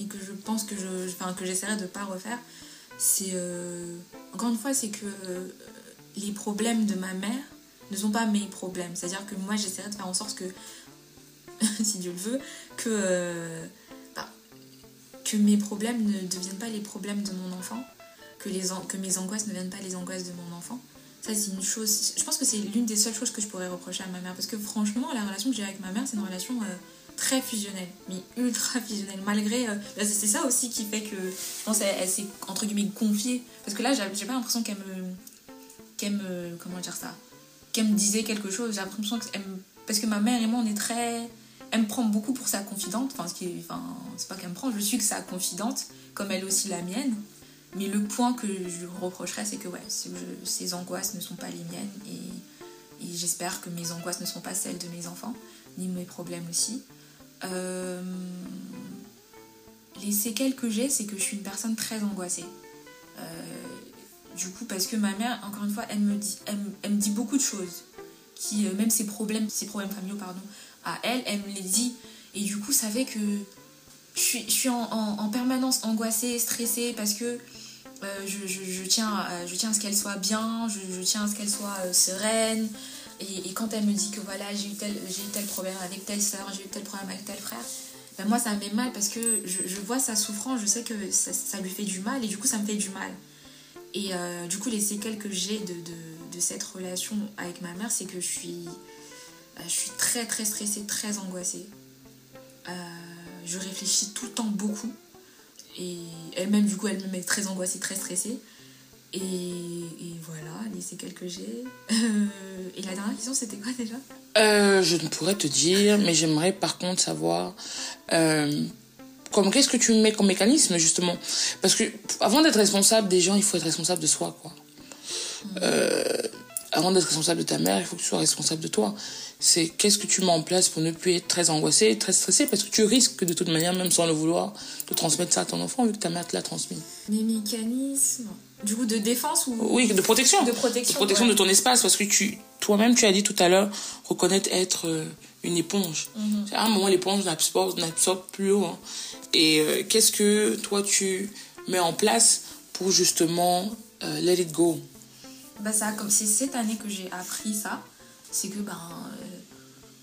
et que je pense que je, enfin, que j'essaierai de ne pas refaire, c'est euh, encore une fois, c'est que euh, les problèmes de ma mère ne sont pas mes problèmes. C'est-à-dire que moi, j'essaierai de faire en sorte que, si Dieu le veut, que, euh, bah, que mes problèmes ne deviennent pas les problèmes de mon enfant, que, les que mes angoisses ne deviennent pas les angoisses de mon enfant. Ça, c'est une chose. Je pense que c'est l'une des seules choses que je pourrais reprocher à ma mère. Parce que franchement, la relation que j'ai avec ma mère, c'est une relation très fusionnelle, mais ultra fusionnelle. Malgré. c'est ça aussi qui fait que je pense qu'elle s'est, entre guillemets, confiée. Parce que là, j'ai pas l'impression qu'elle me. qu'elle me. comment dire ça Qu'elle me disait quelque chose. J'ai l'impression que. parce que ma mère et moi, on est très. Elle me prend beaucoup pour sa confidente. Enfin, ce qui enfin c'est pas qu'elle me prend, je suis que sa confidente, comme elle aussi la mienne. Mais le point que je reprocherais, c'est que ouais, ses angoisses ne sont pas les miennes et, j'espère que mes angoisses ne sont pas celles de mes enfants, ni mes problèmes aussi. Euh, les séquelles que j'ai, c'est que je suis une personne très angoissée. Euh, du coup, parce que ma mère, encore une fois, elle me dit, elle, me dit beaucoup de choses. Qui, euh, même ses problèmes, ses problèmes familiaux, pardon, à elle, elle me les dit. Et du coup, ça fait que je suis, je suis en, permanence angoissée, stressée, parce que je, je, tiens, je tiens à ce qu'elle soit bien, je, tiens à ce qu'elle soit sereine, et, quand elle me dit que voilà, j'ai eu, tel, problème avec telle soeur, j'ai eu tel problème avec tel frère, ben moi ça me met mal parce que je, vois sa souffrance, je sais que ça, lui fait du mal et du coup ça me fait du mal. Et euh, du coup, les séquelles que j'ai de, cette relation avec ma mère, c'est que je suis, euh, suis très très stressée, très angoissée. Euh, je réfléchis tout le temps beaucoup. Et elle-même, du coup, elle me met très angoissée, très stressée. Et, voilà, les séquelles que j'ai. et la dernière question, c'était quoi déjà? Euh, Je ne pourrais te dire, mais j'aimerais par contre savoir. Euh, qu'est-ce que tu mets comme mécanisme justement? Parce que avant d'être responsable des gens, il faut être responsable de soi, quoi. Euh, avant d'être responsable de ta mère, il faut que tu sois responsable de toi. C'est qu'est-ce que tu mets en place pour ne plus être très angoissé, très stressé, parce que tu risques de toute manière, même sans le vouloir, de transmettre ça à ton enfant vu que ta mère te l'a transmis. Mes mécanismes du coup de défense ou oui de protection de protection de protection de ton espace parce que tu toi-même tu as dit tout à l'heure reconnaître être euh, une éponge mhm. à un moment l'éponge n'absorbe n'absorbe plus haut hein. et euh, qu'est-ce que toi tu mets en place pour justement euh, let it go? Bah ça comme c'est cette année que j'ai appris ça c'est que ben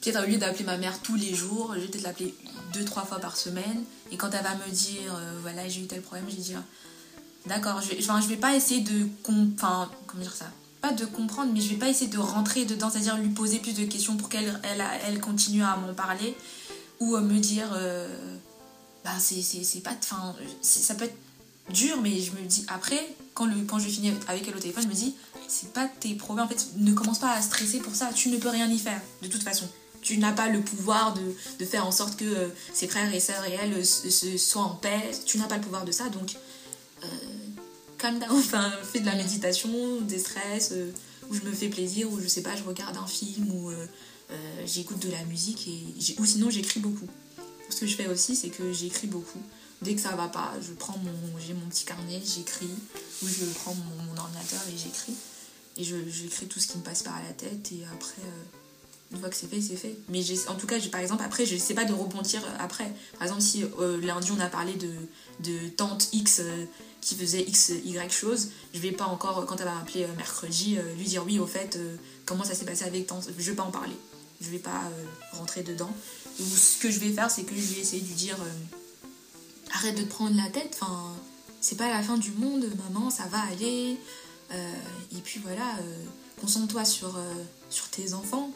peut-être au lieu d'appeler ma mère tous les jours je vais peut-être l'appeler deux trois fois par semaine et quand elle va me dire voilà j'ai eu tel problème je vais dire D'accord, je, je vais pas essayer de. Comment dire ça Pas de comprendre, mais je vais pas essayer de rentrer dedans, c'est-à-dire lui poser plus de questions pour qu'elle elle, elle continue à m'en parler. Ou me dire. Euh, bah, c'est pas. Enfin, ça peut être dur, mais je me dis après, quand, le, quand je finis avec elle au téléphone, je me dis c'est pas tes problèmes. En fait, ne commence pas à stresser pour ça. Tu ne peux rien y faire, de toute façon. Tu n'as pas le pouvoir de, de, faire en sorte que euh, ses frères et sœurs et elle euh, soient en paix. Tu n'as pas le pouvoir de ça, donc euh, calme down, enfin, fais de la méditation, des stress, euh, où je me fais plaisir, où je sais pas, je regarde un film, ou j'écoute de la musique, et ou sinon j'écris beaucoup. Ce que je fais aussi, c'est que j'écris beaucoup. Dès que ça va pas, je prends mon, j'ai mon petit carnet, j'écris, ou je prends mon, ordinateur et j'écris. Et j'écris tout ce qui me passe par la tête, et après, une fois que c'est fait, c'est fait. Mais en tout cas, par exemple, après, je sais pas de rebondir après. Par exemple, si lundi on a parlé de, de tante X qui faisait X, Y chose, je vais pas encore, quand elle va m'appeler euh, mercredi, euh, lui dire oui, au fait, euh, comment ça s'est passé avec tant. Je vais pas en parler. Je vais pas rentrer dedans. Ce que je vais faire, c'est que je vais essayer de lui dire arrête de te prendre la tête, enfin, c'est pas la fin du monde, maman, ça va aller. et puis voilà, concentre-toi sur, sur tes enfants,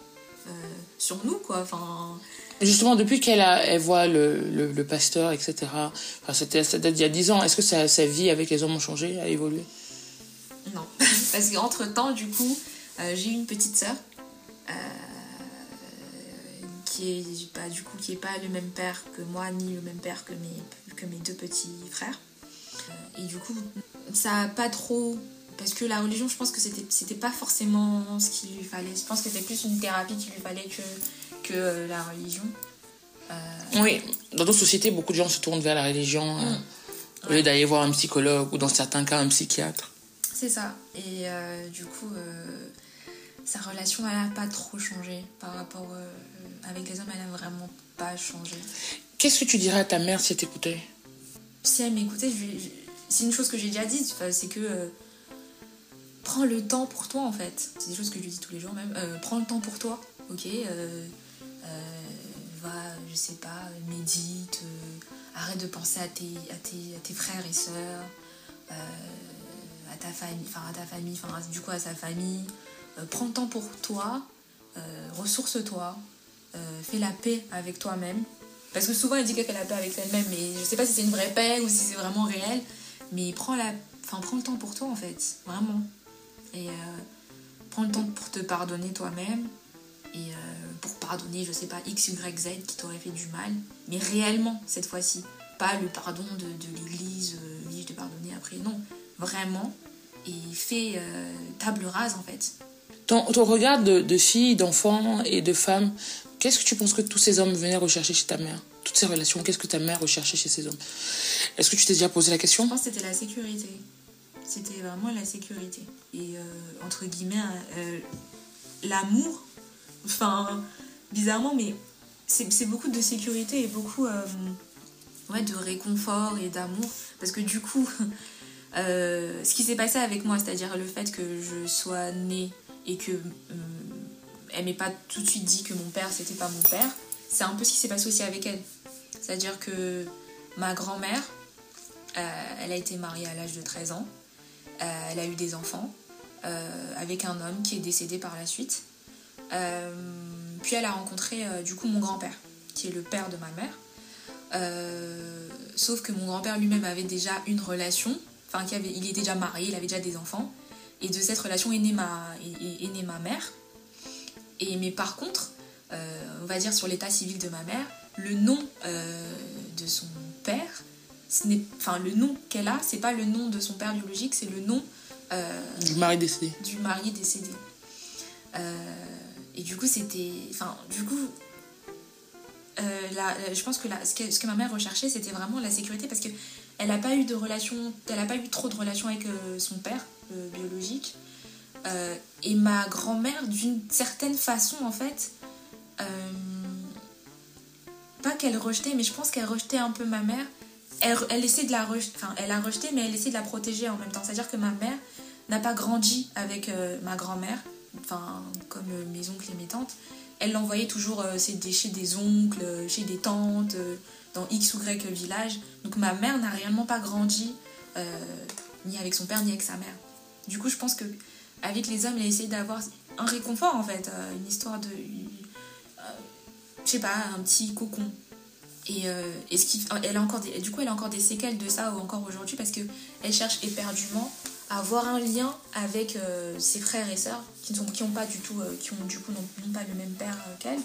sur nous, quoi. Enfin, Justement, depuis qu'elle elle voit le, le, pasteur, etc., enfin, c'était, ça date d'il y a 10 ans, est-ce que sa, sa, vie avec les hommes a changé, a évolué? Non. Parce qu'entre-temps, du coup, euh, j'ai une petite sœur euh, qui est pas, du coup, qui est pas le même père que moi, ni le même père que mes, que mes deux petits frères. Euh, et du coup, ça a pas trop parce que la religion, je pense que c'était, c'était pas forcément ce qu'il lui fallait. Je pense que c'était plus une thérapie qu'il lui fallait que que euh, la religion. Euh, oui, dans d'autres sociétés, beaucoup de gens se tournent vers la religion euh, mm. au lieu d'aller voir un psychologue ou dans certains cas un psychiatre. C'est ça. Et du coup, sa relation, elle n'a pas trop changé par rapport avec les hommes, elle n'a vraiment pas changé. Qu'est-ce que tu dirais à ta mère si elle t'écoutait? Si elle m'écoutait, c'est une chose que j'ai déjà dit, c'est que euh, prends le temps pour toi en fait. C'est des choses que je dis tous les jours même. Euh, prends le temps pour toi, ok? Euh, Va, je sais pas, médite, arrête de penser à tes, à tes, à tes frères et sœurs, à ta famille, enfin à ta famille, enfin du coup à sa famille. Prends le temps pour toi, ressource-toi, fais la paix avec toi-même. Parce que souvent elle dit qu'elle fait la paix avec elle-même, mais je sais pas si c'est une vraie paix ou si c'est vraiment réel. Mais prends, la... enfin, prends le temps pour toi en fait, vraiment. Et euh, prends le temps pour te pardonner toi-même et euh, pour pardonner, je sais pas, X, Y, Z qui t'aurait fait du mal, mais réellement cette fois-ci. Pas le pardon de, l'église, euh, je t'ai pardonné après, non. Vraiment. Et fais euh, table rase en fait. Ton, ton regard de, de fille, d'enfant et de femme, qu'est-ce que tu penses que tous ces hommes venaient rechercher chez ta mère? Toutes ces relations, qu'est-ce que ta mère recherchait chez ces hommes? Est-ce que tu t'es déjà posé la question? Je pense que c'était la sécurité. C'était vraiment la sécurité. Et euh, entre guillemets, euh, l'amour, enfin, bizarrement, mais c'est beaucoup de sécurité et beaucoup euh, ouais, de réconfort et d'amour. Parce que du coup, ce qui s'est passé avec moi, c'est-à-dire le fait que je sois née et que elle m'ait pas tout de suite dit que mon père c'était pas mon père, c'est un peu ce qui s'est passé aussi avec elle. C'est-à-dire que ma grand-mère, euh, elle a été mariée à l'âge de 13 ans. Euh, elle a eu des enfants euh, avec un homme qui est décédé par la suite. Puis elle a rencontré du coup mon grand-père, qui est le père de ma mère. Sauf que mon grand-père lui-même avait déjà une relation, enfin il était déjà marié, il avait déjà des enfants. Et de cette relation est née ma mère. Et, mais par contre, euh, on va dire sur l'état civil de ma mère, le nom euh, de son père, ce n'est, enfin le nom qu'elle a, c'est pas le nom de son père biologique, c'est le nom euh, Du mari décédé. du mari décédé. Et du coup, c'était. Enfin, du coup, la- je pense que la- ce, que ce que ma mère recherchait, c'était vraiment la sécurité parce qu'elle n'a pas eu de relation, elle n'a pas eu trop de relations avec son père biologique. Euh, et ma grand-mère, d'une certaine façon, en fait, euh, pas qu'elle rejetait, mais je pense qu'elle rejetait un peu ma mère. Elle, elle essaie de la enfin, elle a rejeté, mais elle essaie de la protéger en même temps. C'est-à-dire que ma mère n'a pas grandi avec euh, ma grand-mère, enfin, comme mes oncles et mes tantes. Elle l'envoyait toujours chez des oncles, chez des tantes, dans X ou Y village. Donc ma mère n'a réellement pas grandi ni avec son père ni avec sa mère. Du coup, je pense que avec les hommes, a essayé d'avoir un réconfort en fait, euh, une histoire de, euh, je sais pas, un petit cocon. Et, euh, et ce qui, elle a encore du coup, elle a encore des séquelles de ça encore aujourd'hui parce que elle cherche éperdument à avoir un lien avec euh, ses frères et sœurs qui ne sont, qui ont pas du tout, qui ont du coup n'ont n'ont pas le même père qu'elle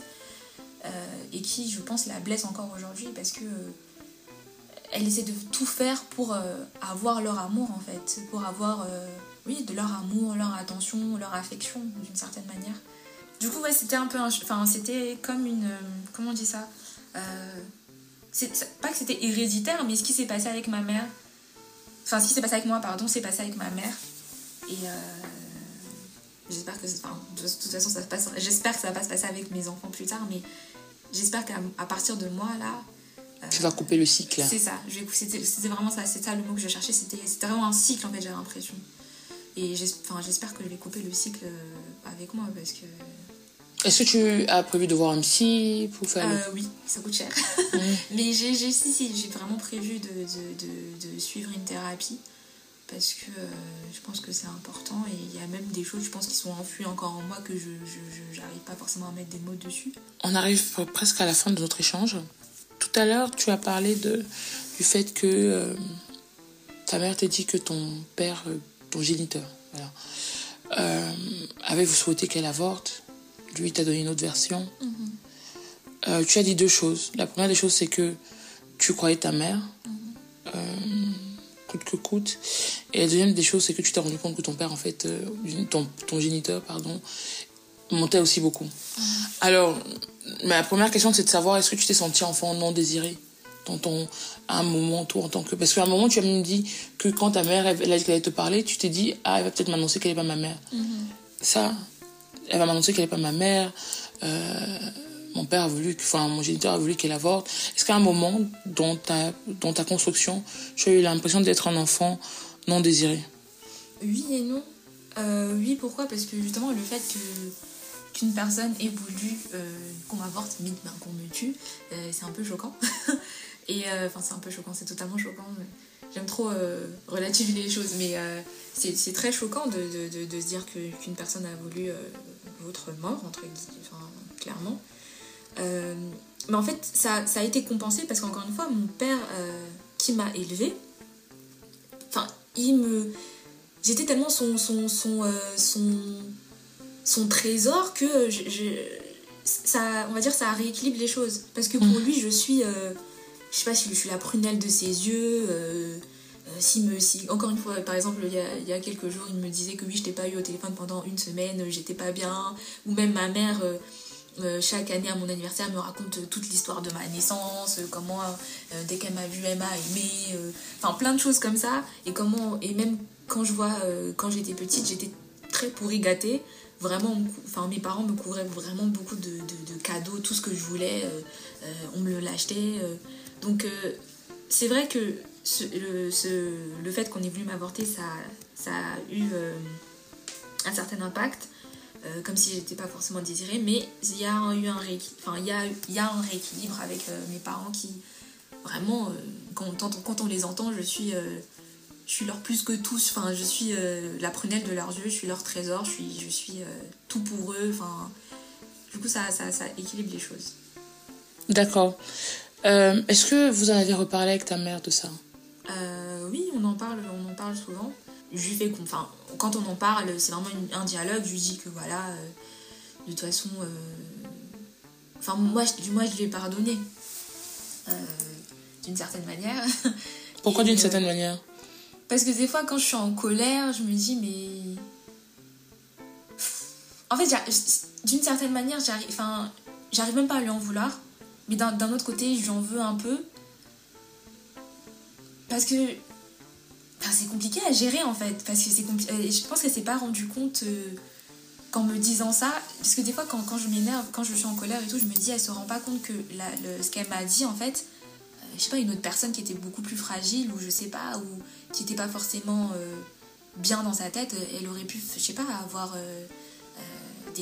et qui, je pense, la blesse encore aujourd'hui parce que elle essaie de tout faire pour avoir leur amour en fait, pour avoir, oui, de leur amour, leur attention, leur affection d'une certaine manière. Du coup, ouais, c'était un peu, enfin, c'était comme une, euh, comment on dit ça Euh, pas que c'était héréditaire, mais ce qui s'est passé avec ma mère, enfin, ce qui s'est passé avec moi, pardon, s'est passé avec ma mère. Et euh, j'espère que, enfin, de toute façon, ça se passe, j'espère que ça va pas se passer avec mes enfants plus tard, mais j'espère qu'à à partir de moi, là, Tu vas couper le cycle. c'est ça, c'était vraiment ça, c'est ça le mot que je cherchais, c'était c'était vraiment un cycle en fait, j'avais l'impression. Et j'espère que je vais couper le cycle euh, avec moi parce que. Est-ce que tu as prévu de voir un psy pour faire Euh, oui, ça coûte cher. Mm. Mais j'ai si, si, j'ai vraiment prévu de, de, de, de suivre une thérapie parce que euh, je pense que c'est important et il y a même des choses, je pense, qui sont enfouies encore en moi que je j'arrive pas forcément à mettre des mots dessus. On arrive presque à la fin de notre échange. Tout à l'heure, tu as parlé de, du fait que euh, ta mère t'a dit que ton père, euh, ton géniteur, voilà, euh, avait souhaité qu'elle avorte. Lui, il t'a donné une autre version. Euh, tu as dit deux choses. La première des choses, c'est que tu croyais ta mère, euh, coûte que coûte. Et la deuxième des choses, c'est que tu t'es rendu compte que ton père, en fait, euh, ton, ton géniteur, pardon, montait aussi beaucoup. Alors, ma première question, c'est de savoir est-ce que tu t'es senti enfant non désiré? Dans ton, à un moment, toi, en tant que. Parce qu'à un moment, tu as même dit que quand ta mère, elle, a dit qu'elle allait te parler, tu t'es dit, ah, elle va peut-être m'annoncer qu'elle n'est pas ma mère. Ça, elle va m'annoncer qu'elle n'est pas ma mère. Euh, mon père a voulu, enfin mon géniteur a voulu qu'elle avorte. Est-ce qu'à un moment dans ta, dans ta construction, tu as eu l'impression d'être un enfant non désiré? Oui et non. Euh, oui, pourquoi? Parce que justement, le fait que qu'une personne ait voulu euh, qu'on m'avorte, mais ben, qu'on me tue, euh, c'est un peu choquant. et enfin, c'est un peu choquant, c'est totalement choquant. J'aime trop relativiser les choses, mais c'est très choquant de, de, de, se dire qu'une personne a voulu votre mort, entre guillemets, enfin, clairement. mais en fait, ça, ça, a été compensé parce qu'encore une fois, mon père qui m'a élevé, enfin, il me j'étais tellement son, son, son, euh, son, son, trésor que je, ça, on va dire ça rééquilibre les choses. Parce que pour mm. lui, je suis, euh, je sais pas si je suis la prunelle de ses yeux. Euh, si me, si, encore une fois, par exemple, il y, a, il y a quelques jours, il me disait que oui, je t'ai pas eu au téléphone pendant une semaine, j'étais pas bien. Ou même ma mère, chaque année à mon anniversaire, me raconte toute l'histoire de ma naissance, comment dès qu'elle m'a vu, elle m'a aimé. Enfin, plein de choses comme ça. Et, comment, et même quand je vois, euh, quand j'étais petite, j'étais très pourri gâtée. Vraiment, enfin, mes parents me couvraient vraiment beaucoup de, de, cadeaux, tout ce que je voulais, euh, euh, on me l'achetait. Donc, c'est vrai que le, fait qu'on ait voulu m'avorter, ça, a eu un certain impact. comme si j'étais pas forcément désirée, mais il y a eu un rééquilibre, avec mes parents qui, vraiment, quand, on les entend, je suis leur plus que tous. Enfin, je suis euh, la prunelle de leurs yeux, je suis leur trésor, je suis, euh, tout pour eux. Enfin, du coup, ça équilibre les choses. D'accord. Euh, est-ce que vous en avez reparlé avec ta mère de ça? Oui, on en parle, on en parle souvent. Je lui fais, enfin, quand on en parle, c'est vraiment un dialogue. Je lui dis que voilà, de toute façon, enfin, moi, je, moi, je lui ai pardonné d'une certaine manière. Pourquoi d'une certaine manière? Parce que des fois, quand je suis en colère, je me dis, mais. En fait, d'une certaine manière, j'arrive, enfin, j'arrive même pas à lui en vouloir. Mais d'un autre côté, je lui en veux un peu. Parce que. C'est compliqué à gérer en fait. Parce que c'est compliqué. Je pense qu'elle s'est pas rendu compte euh, qu'en me disant ça. Parce que des fois, quand, je m'énerve, quand je suis en colère et tout, je me dis, elle se rend pas compte que ce qu'elle m'a dit en fait je sais pas, une autre personne qui était beaucoup plus fragile ou je sais pas, ou qui n'était pas forcément euh, bien dans sa tête, elle aurait pu, je sais pas, avoir euh, euh,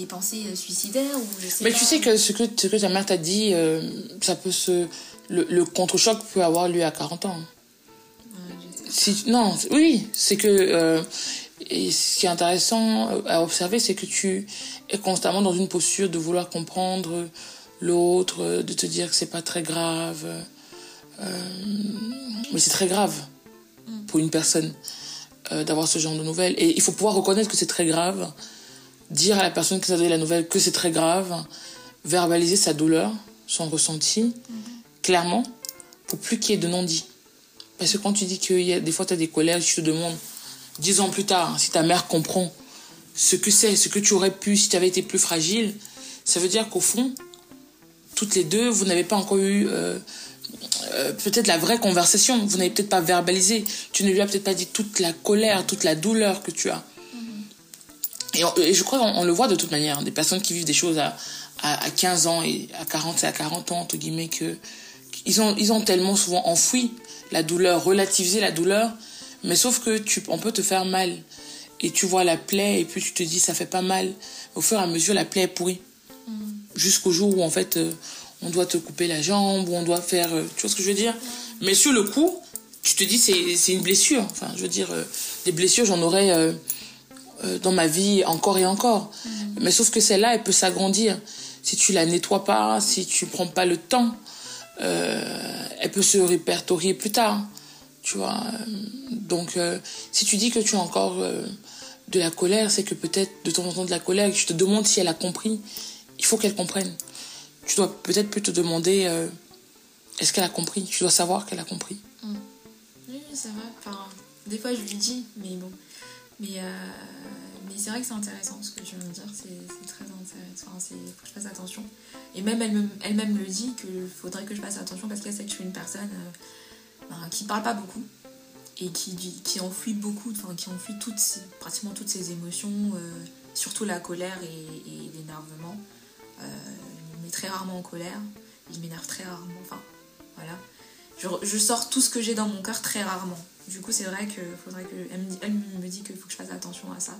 des pensées suicidaires ou je sais Mais tu sais que ce que, ce que ta mère t'a dit, ça peut se. Le, contre-choc peut avoir lieu à 40 ans. si, non, oui, c'est que. et ce qui est intéressant à observer, c'est que tu es constamment dans une posture de vouloir comprendre l'autre, de te dire que c'est pas très grave. Euh, mais c'est très grave pour une personne euh, d'avoir ce genre de nouvelles. Et il faut pouvoir reconnaître que c'est très grave, dire à la personne qui a donné la nouvelle que c'est très grave, verbaliser sa douleur, son ressenti, clairement, pour plus qu'il y ait de non-dit. Parce que quand tu dis que y a, des fois tu as des colères, tu te demandes, dix ans plus tard, si ta mère comprend ce que c'est, ce que tu aurais pu si tu avais été plus fragile, ça veut dire qu'au fond, toutes les deux, vous n'avez pas encore eu euh, euh, peut-être la vraie conversation. Vous n'avez peut-être pas verbalisé. Tu ne lui as peut-être pas dit toute la colère, toute la douleur que tu as. Et, je crois qu'on le voit de toute manière. Des personnes qui vivent des choses à, à, 15 ans et à 40 et à 40 ans, entre guillemets, que ils ont, ils ont tellement souvent enfoui la douleur, relativisé la douleur. Mais sauf que tu, on peut te faire mal. Et tu vois la plaie et puis tu te dis ça fait pas mal. Au fur et à mesure, la plaie est pourrie. Mm. Jusqu'au jour où en fait euh, on doit te couper la jambe ou on doit faire. Euh, tu vois ce que je veux dire? Mais sur le coup, tu te dis c'est une blessure. Enfin, je veux dire, euh, des blessures, j'en aurais dans ma vie encore et encore. Mm. Mais sauf que celle-là, elle peut s'agrandir. Si tu la nettoies pas, si tu prends pas le temps, elle peut se répertorier plus tard. Tu vois Donc, si tu dis que tu as encore de la colère, c'est que peut-être de temps en temps de la colère, tu te demandes si elle a compris. Il faut qu'elle comprenne tu dois peut-être plus te demander euh, est-ce qu'elle a compris? Tu dois savoir qu'elle a compris. Mm. Oui, c'est vrai. Enfin, des fois, je lui dis, mais bon. Mais, euh, mais c'est vrai que c'est intéressant ce que tu viens de dire. C'est très intéressant. Enfin, il faut que je fasse attention. Et même elle-même elle -même le dit qu'il faudrait que je fasse attention parce qu'elle sait que je suis une personne euh, ben, qui parle pas beaucoup et qui, qui enfouit beaucoup, enfin, qui enfouit toutes pratiquement toutes ses émotions, surtout la colère et, l'énervement est très rarement en colère. Il m'énerve très rarement. Enfin, voilà. Je sors tout ce que j'ai dans mon cœur très rarement. Du coup, c'est vrai que faudrait que. Elle me dit, elle me dit qu'il faut que je fasse attention à ça.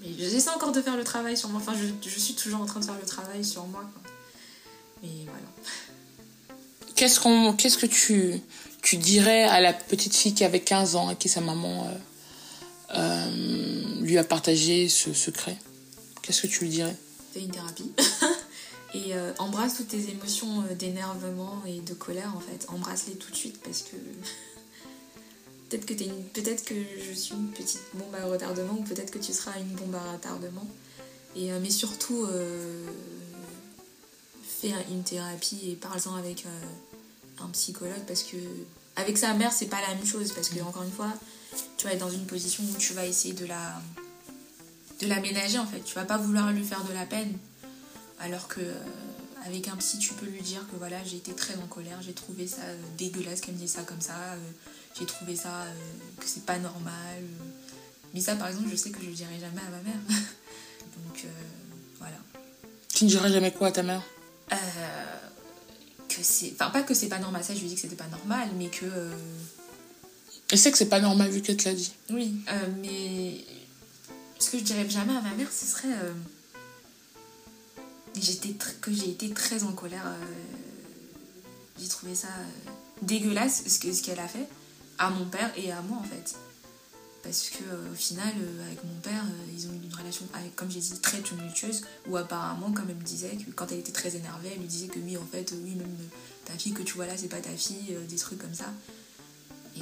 Mais j'essaie encore de faire le travail sur moi. Enfin, je, je, suis toujours en train de faire le travail sur moi. Quoi. Mais voilà. Qu'est-ce qu'on, qu'est-ce que tu, tu dirais à la petite fille qui avait 15 ans et qui sa maman euh, euh, lui a partagé ce secret? Qu'est-ce que tu lui dirais? Fais une thérapie. et euh, embrasse toutes tes émotions d'énervement et de colère en fait. Embrasse-les tout de suite parce que peut-être que, une... peut-être que je suis une petite bombe à retardement ou peut-être que tu seras une bombe à retardement. Et, euh, mais surtout, euh, fais une thérapie et parle-en avec euh, un psychologue parce que avec sa mère, c'est pas la même chose parce que, encore une fois, tu vas être dans une position où tu vas essayer de la de l'aménager en fait. Tu vas pas vouloir lui faire de la peine alors que avec un psy, tu peux lui dire que voilà, j'ai été très en colère, j'ai trouvé ça dégueulasse qu'elle me dise ça comme ça j'ai trouvé ça euh, que c'est pas normal. Mais ça, par exemple, je sais que je le dirai jamais à ma mère. Donc euh, voilà. Tu ne diras jamais quoi à ta mère? Euh, Que c'est. Enfin, pas que c'est pas normal, ça, je lui dis que c'était pas normal, mais que. Euh... Elle sait que c'est pas normal vu qu'elle te l'a dit. Oui, euh, mais. Ce que je dirais jamais à ma mère, ce serait. J'étais que j'ai été très en colère. j'ai trouvé ça dégueulasse ce qu'elle ce qu'elle a fait à mon père et à moi en fait. Parce que euh, au final, euh, avec mon père, euh, ils ont eu une relation, avec, comme j'ai dit, très tumultueuse, où apparemment, comme elle me disait, que quand elle était très énervée, elle lui disait que oui, en fait, oui, même ta fille que tu vois là, c'est pas ta fille, des trucs comme ça. Et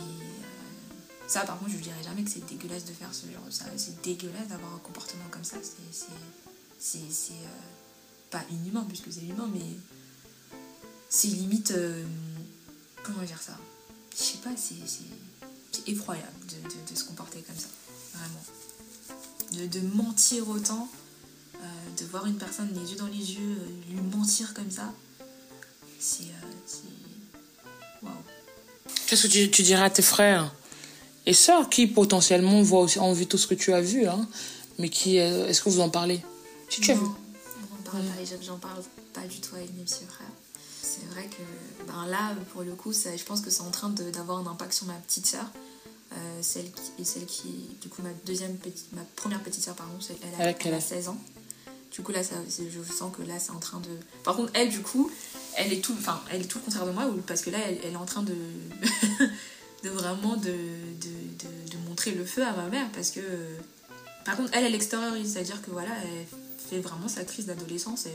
ça, par contre, je lui dirais jamais que c'est dégueulasse de faire ce genre ça. C'est dégueulasse d'avoir un comportement comme ça. C'est pas inhumain, puisque c'est humain, mais c'est limite. comment dire ça? Je sais pas, c'est effroyable de, de, de, se comporter comme ça, vraiment. De, de mentir autant, euh, de voir une personne les yeux dans les yeux, euh, lui mentir comme ça, c'est. Euh, Waouh! Qu'est-ce que tu, tu, dirais à tes frères et sœurs qui potentiellement voient aussi, ont vu tout ce que tu as vu, hein, mais qui. Est-ce que vous en parlez? Si tu as vu. On parle pas, j'en parle pas du tout avec mes petits frères c'est vrai que ben là, pour le coup, ça, je pense que c'est en train d'avoir un impact sur ma petite sœur. Euh, celle qui, et celle qui, du coup, ma deuxième petite, ma première petite sœur, pardon, elle a, elle a 16 ans. Du coup, là, ça, je sens que là, c'est en train de. Par contre, elle, du coup, elle est tout, enfin, elle est tout le contraire de moi, parce que là, elle, elle est en train de, de vraiment de, de, de, de, montrer le feu à ma mère, parce que. Par contre, elle, elle extériorise, c'est-à-dire que voilà, elle fait vraiment sa crise d'adolescence,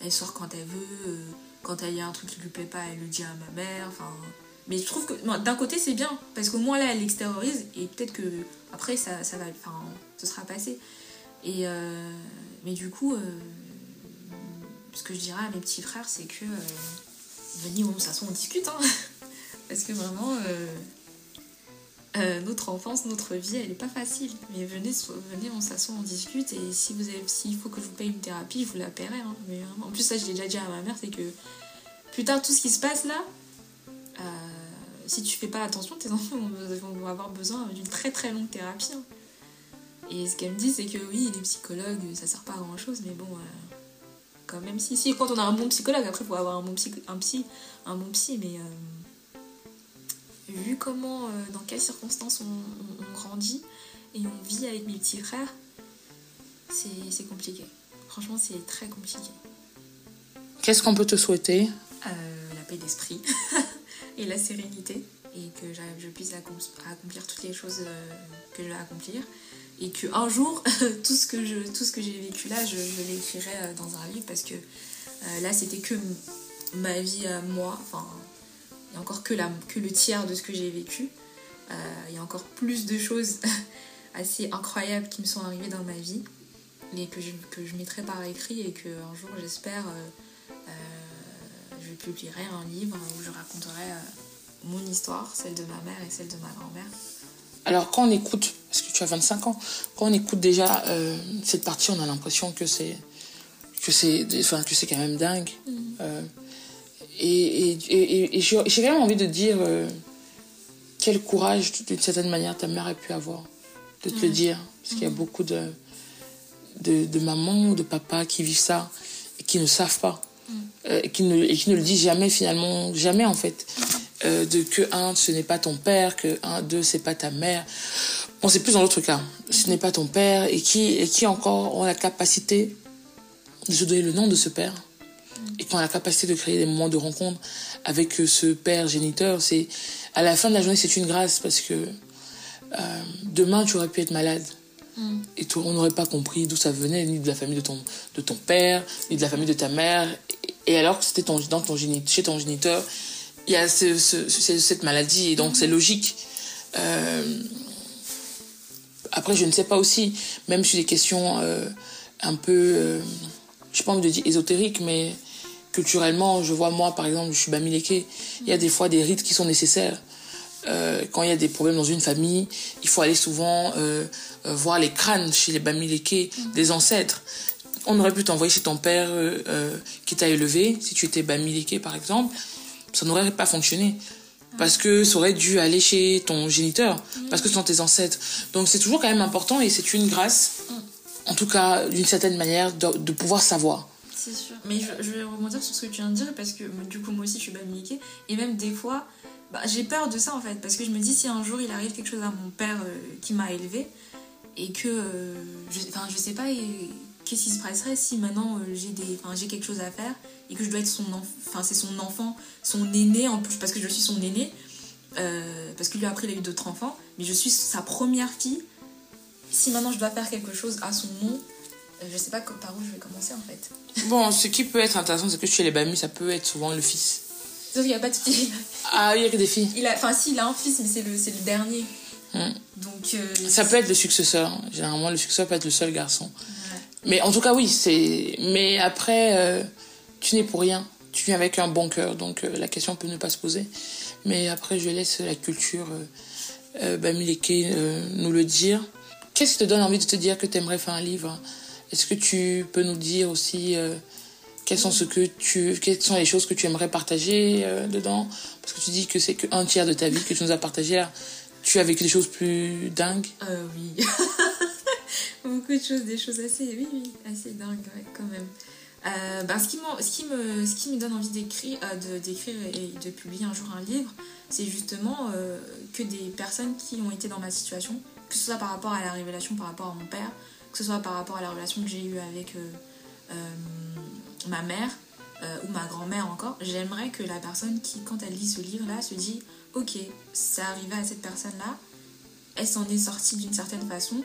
elle sort quand elle veut. Quand il y a un truc qui lui plaît pas, elle le dit à ma mère. Enfin, mais je trouve que d'un côté c'est bien parce qu'au moins là elle l'extériorise et peut-être que après ça, ça va, enfin, ce sera passé. Et euh, mais du coup, euh, ce que je dirais à mes petits frères, c'est que euh, venez, on s'assoit, on discute, hein, parce que vraiment. Euh, notre enfance, notre vie, elle n'est pas facile. Mais venez, venez on s'assoit, on discute. Et si vous s'il faut que je vous paye une thérapie, vous la paierez. Hein. Mais, en plus, ça, je l'ai déjà dit à ma mère, c'est que plus tard, tout ce qui se passe là, euh, si tu fais pas attention, tes enfants vont, vont avoir besoin d'une très très longue thérapie. Hein. Et ce qu'elle me dit, c'est que oui, les psychologues, ça sert pas à grand chose, mais bon, euh, quand même, si, si, quand on a un bon psychologue, après, il faut avoir un bon psy, un psy, un bon psy, mais vu comment, euh, dans quelles circonstances on, on, on, grandit et on vit avec mes petits frères, c'est compliqué. Franchement, c'est très compliqué. Qu'est-ce qu'on peut te souhaiter? Euh, La paix d'esprit et la sérénité. Et que je puisse accomplir toutes les choses euh, que je vais accomplir. Et qu'un jour, tout ce que j'ai vécu là, je, je l'écrirai dans un livre parce que euh, là, c'était que ma vie à moi. Enfin, il y a encore que, la, que le tiers de ce que j'ai vécu. Euh, il y a encore plus de choses assez incroyables qui me sont arrivées dans ma vie et que je, que je mettrai par écrit et qu'un jour, j'espère, euh, euh, je publierai un livre où je raconterai mon histoire, celle de ma mère et celle de ma grand-mère. Alors, quand on écoute, parce que tu as 25 ans, quand on écoute déjà euh, cette partie, on a l'impression que c'est que c'est enfin, que c'est quand même dingue. Mmh. Euh, et, et, et, et j'ai même envie de dire euh, quel courage, d'une certaine manière, ta mère a pu avoir de te mmh. le dire. Parce qu'il y a beaucoup de, de, de mamans ou de papas qui vivent ça et qui ne savent pas. euh, et, qui ne, et qui ne le dit jamais finalement, jamais en fait. Euh, de que un, ce n'est pas ton père, que un, deux, c'est pas ta mère. Bon, c'est plus dans l'autre cas. Ce n'est pas ton père et qui, et qui encore ont la capacité de se donner le nom de ce père et qui ont la capacité de créer des moments de rencontre avec euh, ce père géniteur. C'est à la fin de la journée, c'est une grâce parce que euh, demain, tu aurais pu être malade. Et tout, on n'aurait pas compris d'où ça venait, ni de la famille de ton, de ton père, ni de la famille de ta mère. Et alors que c'était ton, dans ton chez ton géniteur, il y a ce, ce- ce- cette maladie, et donc c'est logique. Euh, après, je ne sais pas aussi, même sur des questions euh, un peu, je n'ai pas envie de dire ésotériques, mais culturellement, je vois moi, par exemple, je suis bamileke, il y a des fois des rites qui sont nécessaires. Euh, quand il y a des problèmes dans une famille, il faut aller souvent euh, euh, voir les crânes chez les bamileke des ancêtres. On aurait pu t'envoyer chez ton père qui t'a élevé, si tu étais bamileke par exemple, ça n'aurait pas fonctionné. Parce que ça aurait dû aller chez ton géniteur, parce que ce sont tes ancêtres. Donc c'est toujours quand même important et c'est une grâce, en tout cas d'une certaine manière, de pouvoir savoir. Mais je, vais rebondir sur ce que tu viens de dire parce que du coup, moi aussi, je suis bamiliquée. Et même des fois, bah, j'ai peur de ça en fait. Parce que je me dis, si un jour il arrive quelque chose à mon père euh, qui m'a élevé et que. euh, je, sais pas, qu'est-ce qui se passerait si maintenant euh, j'ai des, j'ai quelque chose à faire et que je dois être son. Enfin, c'est son enfant, son aîné en plus, parce que je suis son aîné. parce que lui après il a eu d'autres enfants, mais je suis sa première fille. Si maintenant je dois faire quelque chose à son nom, euh, je sais pas par où je vais commencer en fait. Bon, ce qui peut être intéressant, c'est que chez les bamis, ça peut être souvent le fils. Sauf qu'il n'y a pas de fille. Ah, il y a que des filles. Il a, enfin, si, il a un fils, mais c'est le, c'est le dernier. Hmm. Donc. euh, Ça peut être le successeur. Généralement, le successeur peut être le seul garçon. Mais en tout cas, oui, c'est. Mais après, euh, tu n'es pour rien. Tu viens avec un bon cœur, donc euh, la question peut ne pas se poser. Mais après, je laisse la culture Bamileke nous le dire. Qu'est-ce qui te donne envie de te dire que tu aimerais faire un livre? Est-ce que tu peux nous dire aussi euh, quelles sont ce que tu, sont les choses que tu aimerais partager euh, dedans? Parce que tu dis que c'est qu'un tiers de ta vie que tu nous as partagé là. Tu as vécu des choses plus dingues? Euh, oui. Beaucoup de choses, des choses assez, oui, oui, assez dingues, quand même. Euh, bah, ce, qui ce, qui me, ce qui me donne envie d'écrire, euh, d'écrire et de publier un jour un livre, c'est justement que des personnes qui ont été dans ma situation, que ce soit par rapport à la révélation par rapport à mon père, que ce soit par rapport à la relation que j'ai eue avec euh, euh, ma mère euh, ou ma grand-mère encore, j'aimerais que la personne qui, quand elle lit ce livre-là, se dit Ok, ça arrivait à cette personne-là, elle s'en est sortie d'une certaine façon,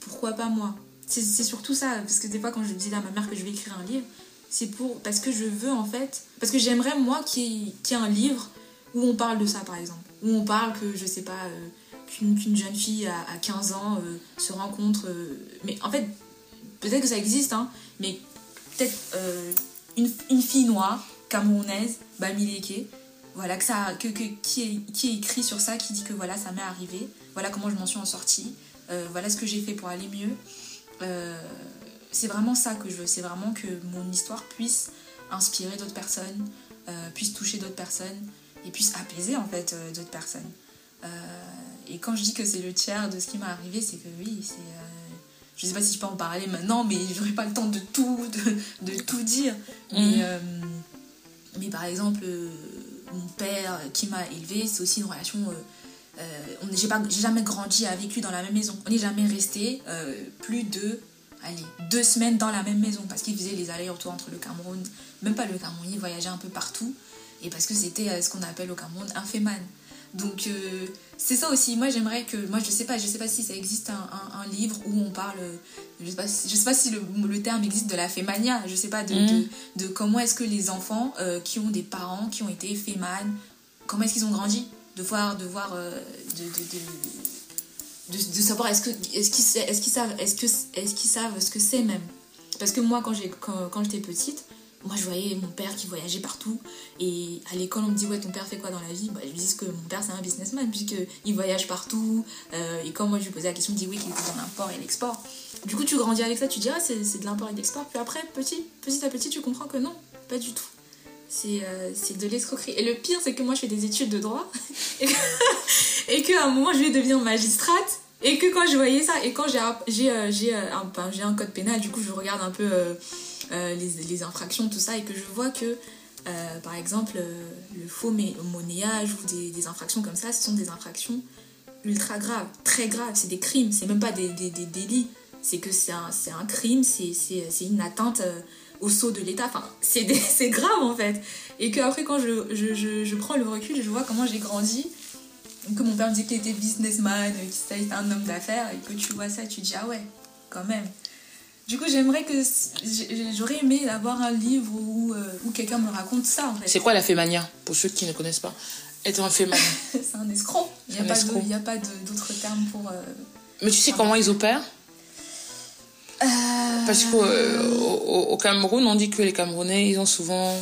pourquoi pas moi? C'est, surtout ça, parce que des fois quand je dis à ma mère que je vais écrire un livre, c'est pour parce que je veux en fait, parce que j'aimerais moi qu'il y ait, un livre où on parle de ça par exemple, où on parle que je sais pas, qu'une, jeune fille à, à 15 ans euh, se rencontre, euh, mais en fait peut-être que ça existe, hein, mais peut-être euh, une, fille noire, camerounaise, Bamileke, voilà, ça, qui, est, écrit sur ça, qui dit que voilà, ça m'est arrivé, voilà comment je m'en suis en sortie, voilà ce que j'ai fait pour aller mieux. C'est vraiment ça que je veux, c'est vraiment que mon histoire puisse inspirer d'autres personnes, puisse toucher d'autres personnes et puisse apaiser en fait d'autres personnes. Euh, et quand je dis que c'est le tiers de ce qui m'est arrivé, c'est que oui, c'est. euh, je sais pas si je peux en parler maintenant, mais j'aurais pas le temps de tout, de, de tout dire. Mhm. Mais, euh, mais par exemple, euh, mon père qui m'a élevé, c'est aussi une relation. euh, euh, j'ai pas- jamais grandi avec lui dans la même maison. On n'est jamais resté euh, plus de allez, deux semaines dans la même maison parce qu'il faisait les allers-retours entre le Cameroun, même pas le Cameroun, il voyageait un peu partout. Et parce que c'était euh, ce qu'on appelle au Cameroun un féman. Donc euh, c'est ça aussi. Moi j'aimerais que, moi je sais pas, je sais pas si ça existe un, un- un livre où on parle, euh, je sais pas, si- je sais pas si le, le terme existe de la fémania. Je sais pas de, Mhm. de, de comment est-ce que les enfants euh, qui ont des parents qui ont été féman, comment est-ce qu'ils ont grandi, de voir, de voir, euh, de, de, de, savoir est-ce que est-ce qu'ils est-ce qu'ils savent est-ce que est-ce qu'ils savent ce que c'est même. Parce que moi quand j'ai quand, quand j'étais petite moi, je voyais mon père qui voyageait partout. Et à l'école, on me dit Ouais, ton père fait quoi dans la vie? Bah, Je lui dis que mon père, c'est un businessman, puisqu'il voyage partout. Euh, et quand moi, je lui posais la question, il me dit Oui, qu'il était dans l'import et l'export. Du coup, tu grandis avec ça, tu dis Ah, c'est c'est de l'import et de l'export. Puis après, petit, petit à petit, tu comprends que non, pas du tout. C'est euh, c'est de l'escroquerie. Et le pire, c'est que moi, je fais des études de droit. et qu'à un moment, je vais devenir magistrate. Et que quand je voyais ça, et quand j'ai j'ai euh, j'ai un, j'ai un code pénal, du coup, je regarde un peu. Euh, les, infractions, tout ça, et que je vois que, euh, par exemple, euh, le faux monnayage ou des, infractions comme ça, ce sont des infractions ultra graves, très graves, c'est des crimes, c'est même pas des, délits, c'est que c'est un, crime, c'est, une atteinte au sceau de l'État, enfin, c'est, grave en fait. Et que après quand je, prends le recul, je vois comment j'ai grandi, que mon père me disait qu'il était businessman, qu'il était un homme d'affaires, et que tu vois ça, tu dis ah ouais, quand même. Du coup, j'aimerais que j'aurais aimé avoir un livre où, euh, où quelqu'un me raconte ça en fait. C'est quoi la fémania Pour ceux qui ne connaissent pas? Être un fémania. C'est un escroc. Il n'y a, pas a d'autres termes pour. euh, Mais tu sais comment ils opèrent? Parce qu'au au, Cameroun, on dit que les Camerounais, ils ont souvent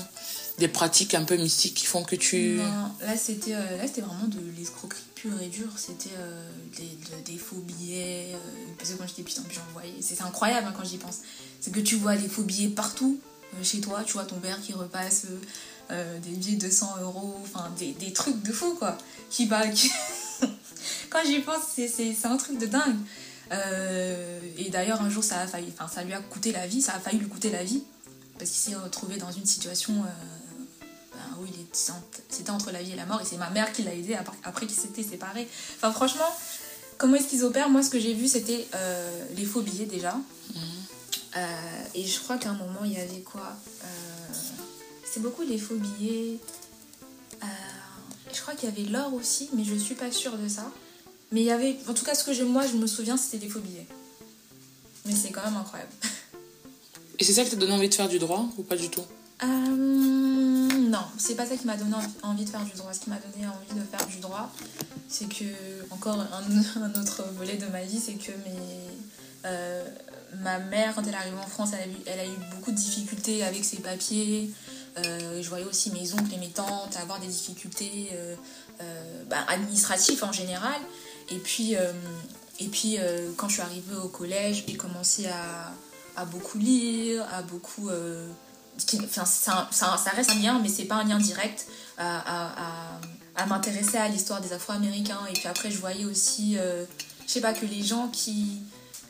des pratiques un peu mystiques qui font que tu... Non, là c'était euh, là c'était vraiment de l'escroquerie et dure. C'était euh, des, de- des faux billets. euh, parce que quand j'étais petite, j'en voyais. C'est incroyable hein, quand j'y pense. C'est que tu vois des faux billets partout euh, chez toi. Tu vois ton père qui repasse des billets de 100 euros. Enfin, des, trucs de fou quoi. Qui qui- quand j'y pense, c'est- un truc de dingue. Et d'ailleurs, un jour, ça a failli, enfin, ça lui a coûté la vie, ça a failli lui coûter la vie, parce qu'il s'est retrouvé dans une situation c'était entre la vie et la mort, et c'est ma mère qui l'a aidé après, qu'ils s'étaient séparés. Enfin, franchement, comment est-ce qu'ils opèrent? Moi, ce que j'ai vu, c'était euh, les faux billets déjà. Euh, et je crois qu'à un moment, il y avait quoi Euh, C'est beaucoup les faux billets. Euh, je crois qu'il y avait l'or aussi, mais je suis pas sûre de ça. Mais il y avait, en tout cas, ce que moi je me souviens, c'était des faux billets. Mais c'est quand même incroyable. Et c'est ça qui t'a donné envie de faire du droit ou pas du tout? Euh, non, c'est pas ça qui m'a donné envie- de faire du droit. Ce qui m'a donné envie de faire du droit, c'est que, encore un, autre volet de ma vie, c'est que mes, euh, ma mère, quand elle est arrivée en France, elle a, eu, beaucoup de difficultés avec ses papiers. Euh, je voyais aussi mes oncles et mes tantes avoir des difficultés euh, bah, administratives en général. Et puis, et puis quand je suis arrivée au collège, j'ai commencé à, beaucoup lire, à beaucoup. Qui- enfin, ça, ça, ça reste un lien, mais c'est pas un lien direct à, à, à- à m'intéresser à l'histoire des Afro-Américains. Et puis après, je voyais aussi, euh, je sais pas, que les gens qui,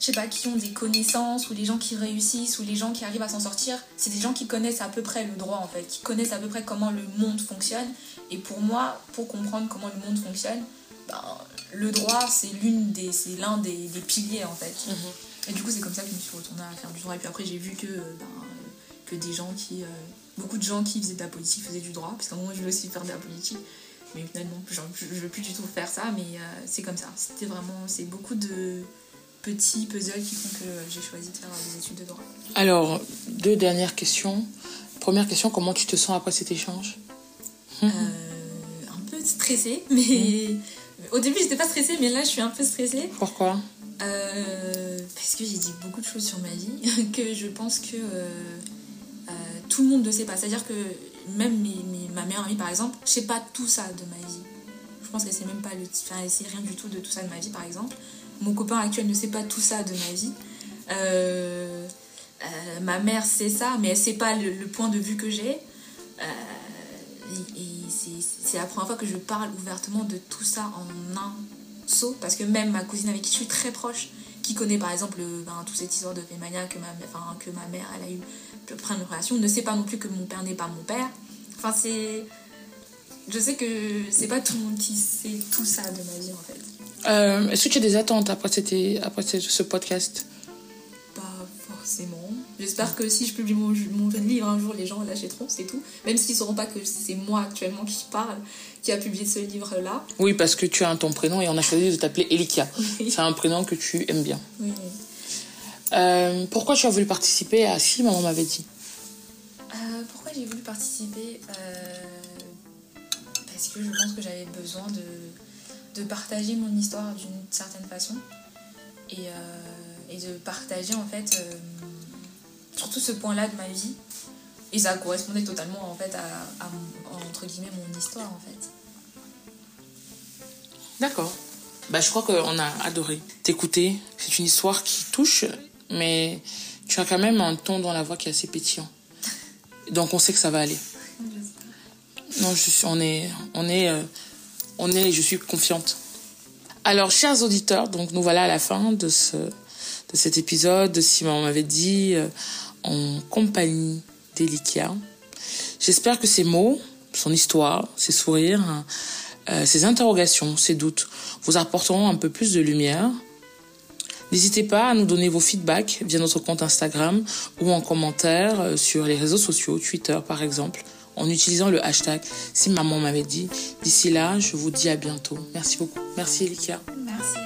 je sais pas, qui ont des connaissances, ou les gens qui réussissent, ou les gens qui arrivent à s'en sortir, c'est des gens qui connaissent à peu près le droit en fait, qui connaissent à peu près comment le monde fonctionne. Et pour moi, pour comprendre comment le monde fonctionne, ben, le droit, c'est l'une des, c'est l'un des, des piliers en fait. Et du coup, c'est comme ça que je me suis retournée à faire du droit. Et puis après, j'ai vu que, euh, ben, euh, que des gens qui. euh, beaucoup de gens qui faisaient de la politique faisaient du droit, parce qu'à un moment, je voulais aussi faire de la politique. Mais finalement, genre, je ne veux plus du tout faire ça, mais euh, c'est comme ça. C'était vraiment. C'est beaucoup de petits puzzles qui font que j'ai choisi de faire euh, des études de droit. Alors, deux dernières questions. Première question, comment tu te sens après cet échange? Euh, un peu stressée, mais. Au début, j'étais pas stressée, mais là, je suis un peu stressée. Pourquoi? Euh, parce que j'ai dit beaucoup de choses sur ma vie que je pense que euh, euh, tout le monde ne sait pas. C'est-à-dire que même mes, mes- ma meilleure amie, par exemple, je sais pas tout ça de ma vie. Je pense qu'elle sait même pas le, enfin, elle sait rien du tout de tout ça de ma vie, par exemple. Mon copain actuel ne sait pas tout ça de ma vie. Euh, euh, ma mère sait ça, mais elle sait pas le, point de vue que j'ai. Et c'est la première fois que je parle ouvertement de tout ça en un saut parce que même ma cousine avec qui je suis très proche qui connaît par exemple le- ben, toute cette histoire de Fémania que ma, enfin, que ma mère elle a eu plein de relations ne sait pas non plus que mon père n'est pas mon père. Enfin c'est je sais que c'est pas tout le monde qui sait tout ça de ma vie en fait. Euh, Est-ce que tu as des attentes après, cette- après ce podcast? Pas forcément j'espère que si je publie mon, mon livre un jour les gens l'achèteront c'est tout même s'ils sauront pas que c'est moi actuellement qui parle qui a publié ce livre là Oui, parce que tu as un ton prénom et on a choisi de t'appeler Elikia. C'est un prénom que tu aimes bien. oui. Euh, pourquoi tu as voulu participer à Si Maman m'avait dit? Euh, pourquoi j'ai voulu participer? Euh, Parce que je pense que j'avais besoin de, de partager mon histoire d'une certaine façon et, euh, et de partager en fait euh, surtout ce point-là de ma vie. Et ça correspondait totalement en fait à, mon- entre guillemets mon histoire en fait. D'accord. Bah, je crois qu'on a adoré t'écouter. C'est une histoire qui touche, mais tu as quand même un ton dans la voix qui est assez pétillant. Donc on sait que ça va aller. Non, je suis, on est, on est, euh, on est, je suis confiante. Alors, chers auditeurs, donc nous voilà à la fin de ce, de cet épisode de Si Maman m'avait dit. En compagnie d'Elikia. J'espère que ces mots, son histoire, ses sourires, euh, ses interrogations, ses doutes vous apporteront un peu plus de lumière. N'hésitez pas à nous donner vos feedbacks via notre compte Instagram ou en commentaire euh, sur les réseaux sociaux, Twitter par exemple, en utilisant le hashtag si maman m'avait dit. D'ici là, je vous dis à bientôt. Merci beaucoup. Merci Elikia. Merci.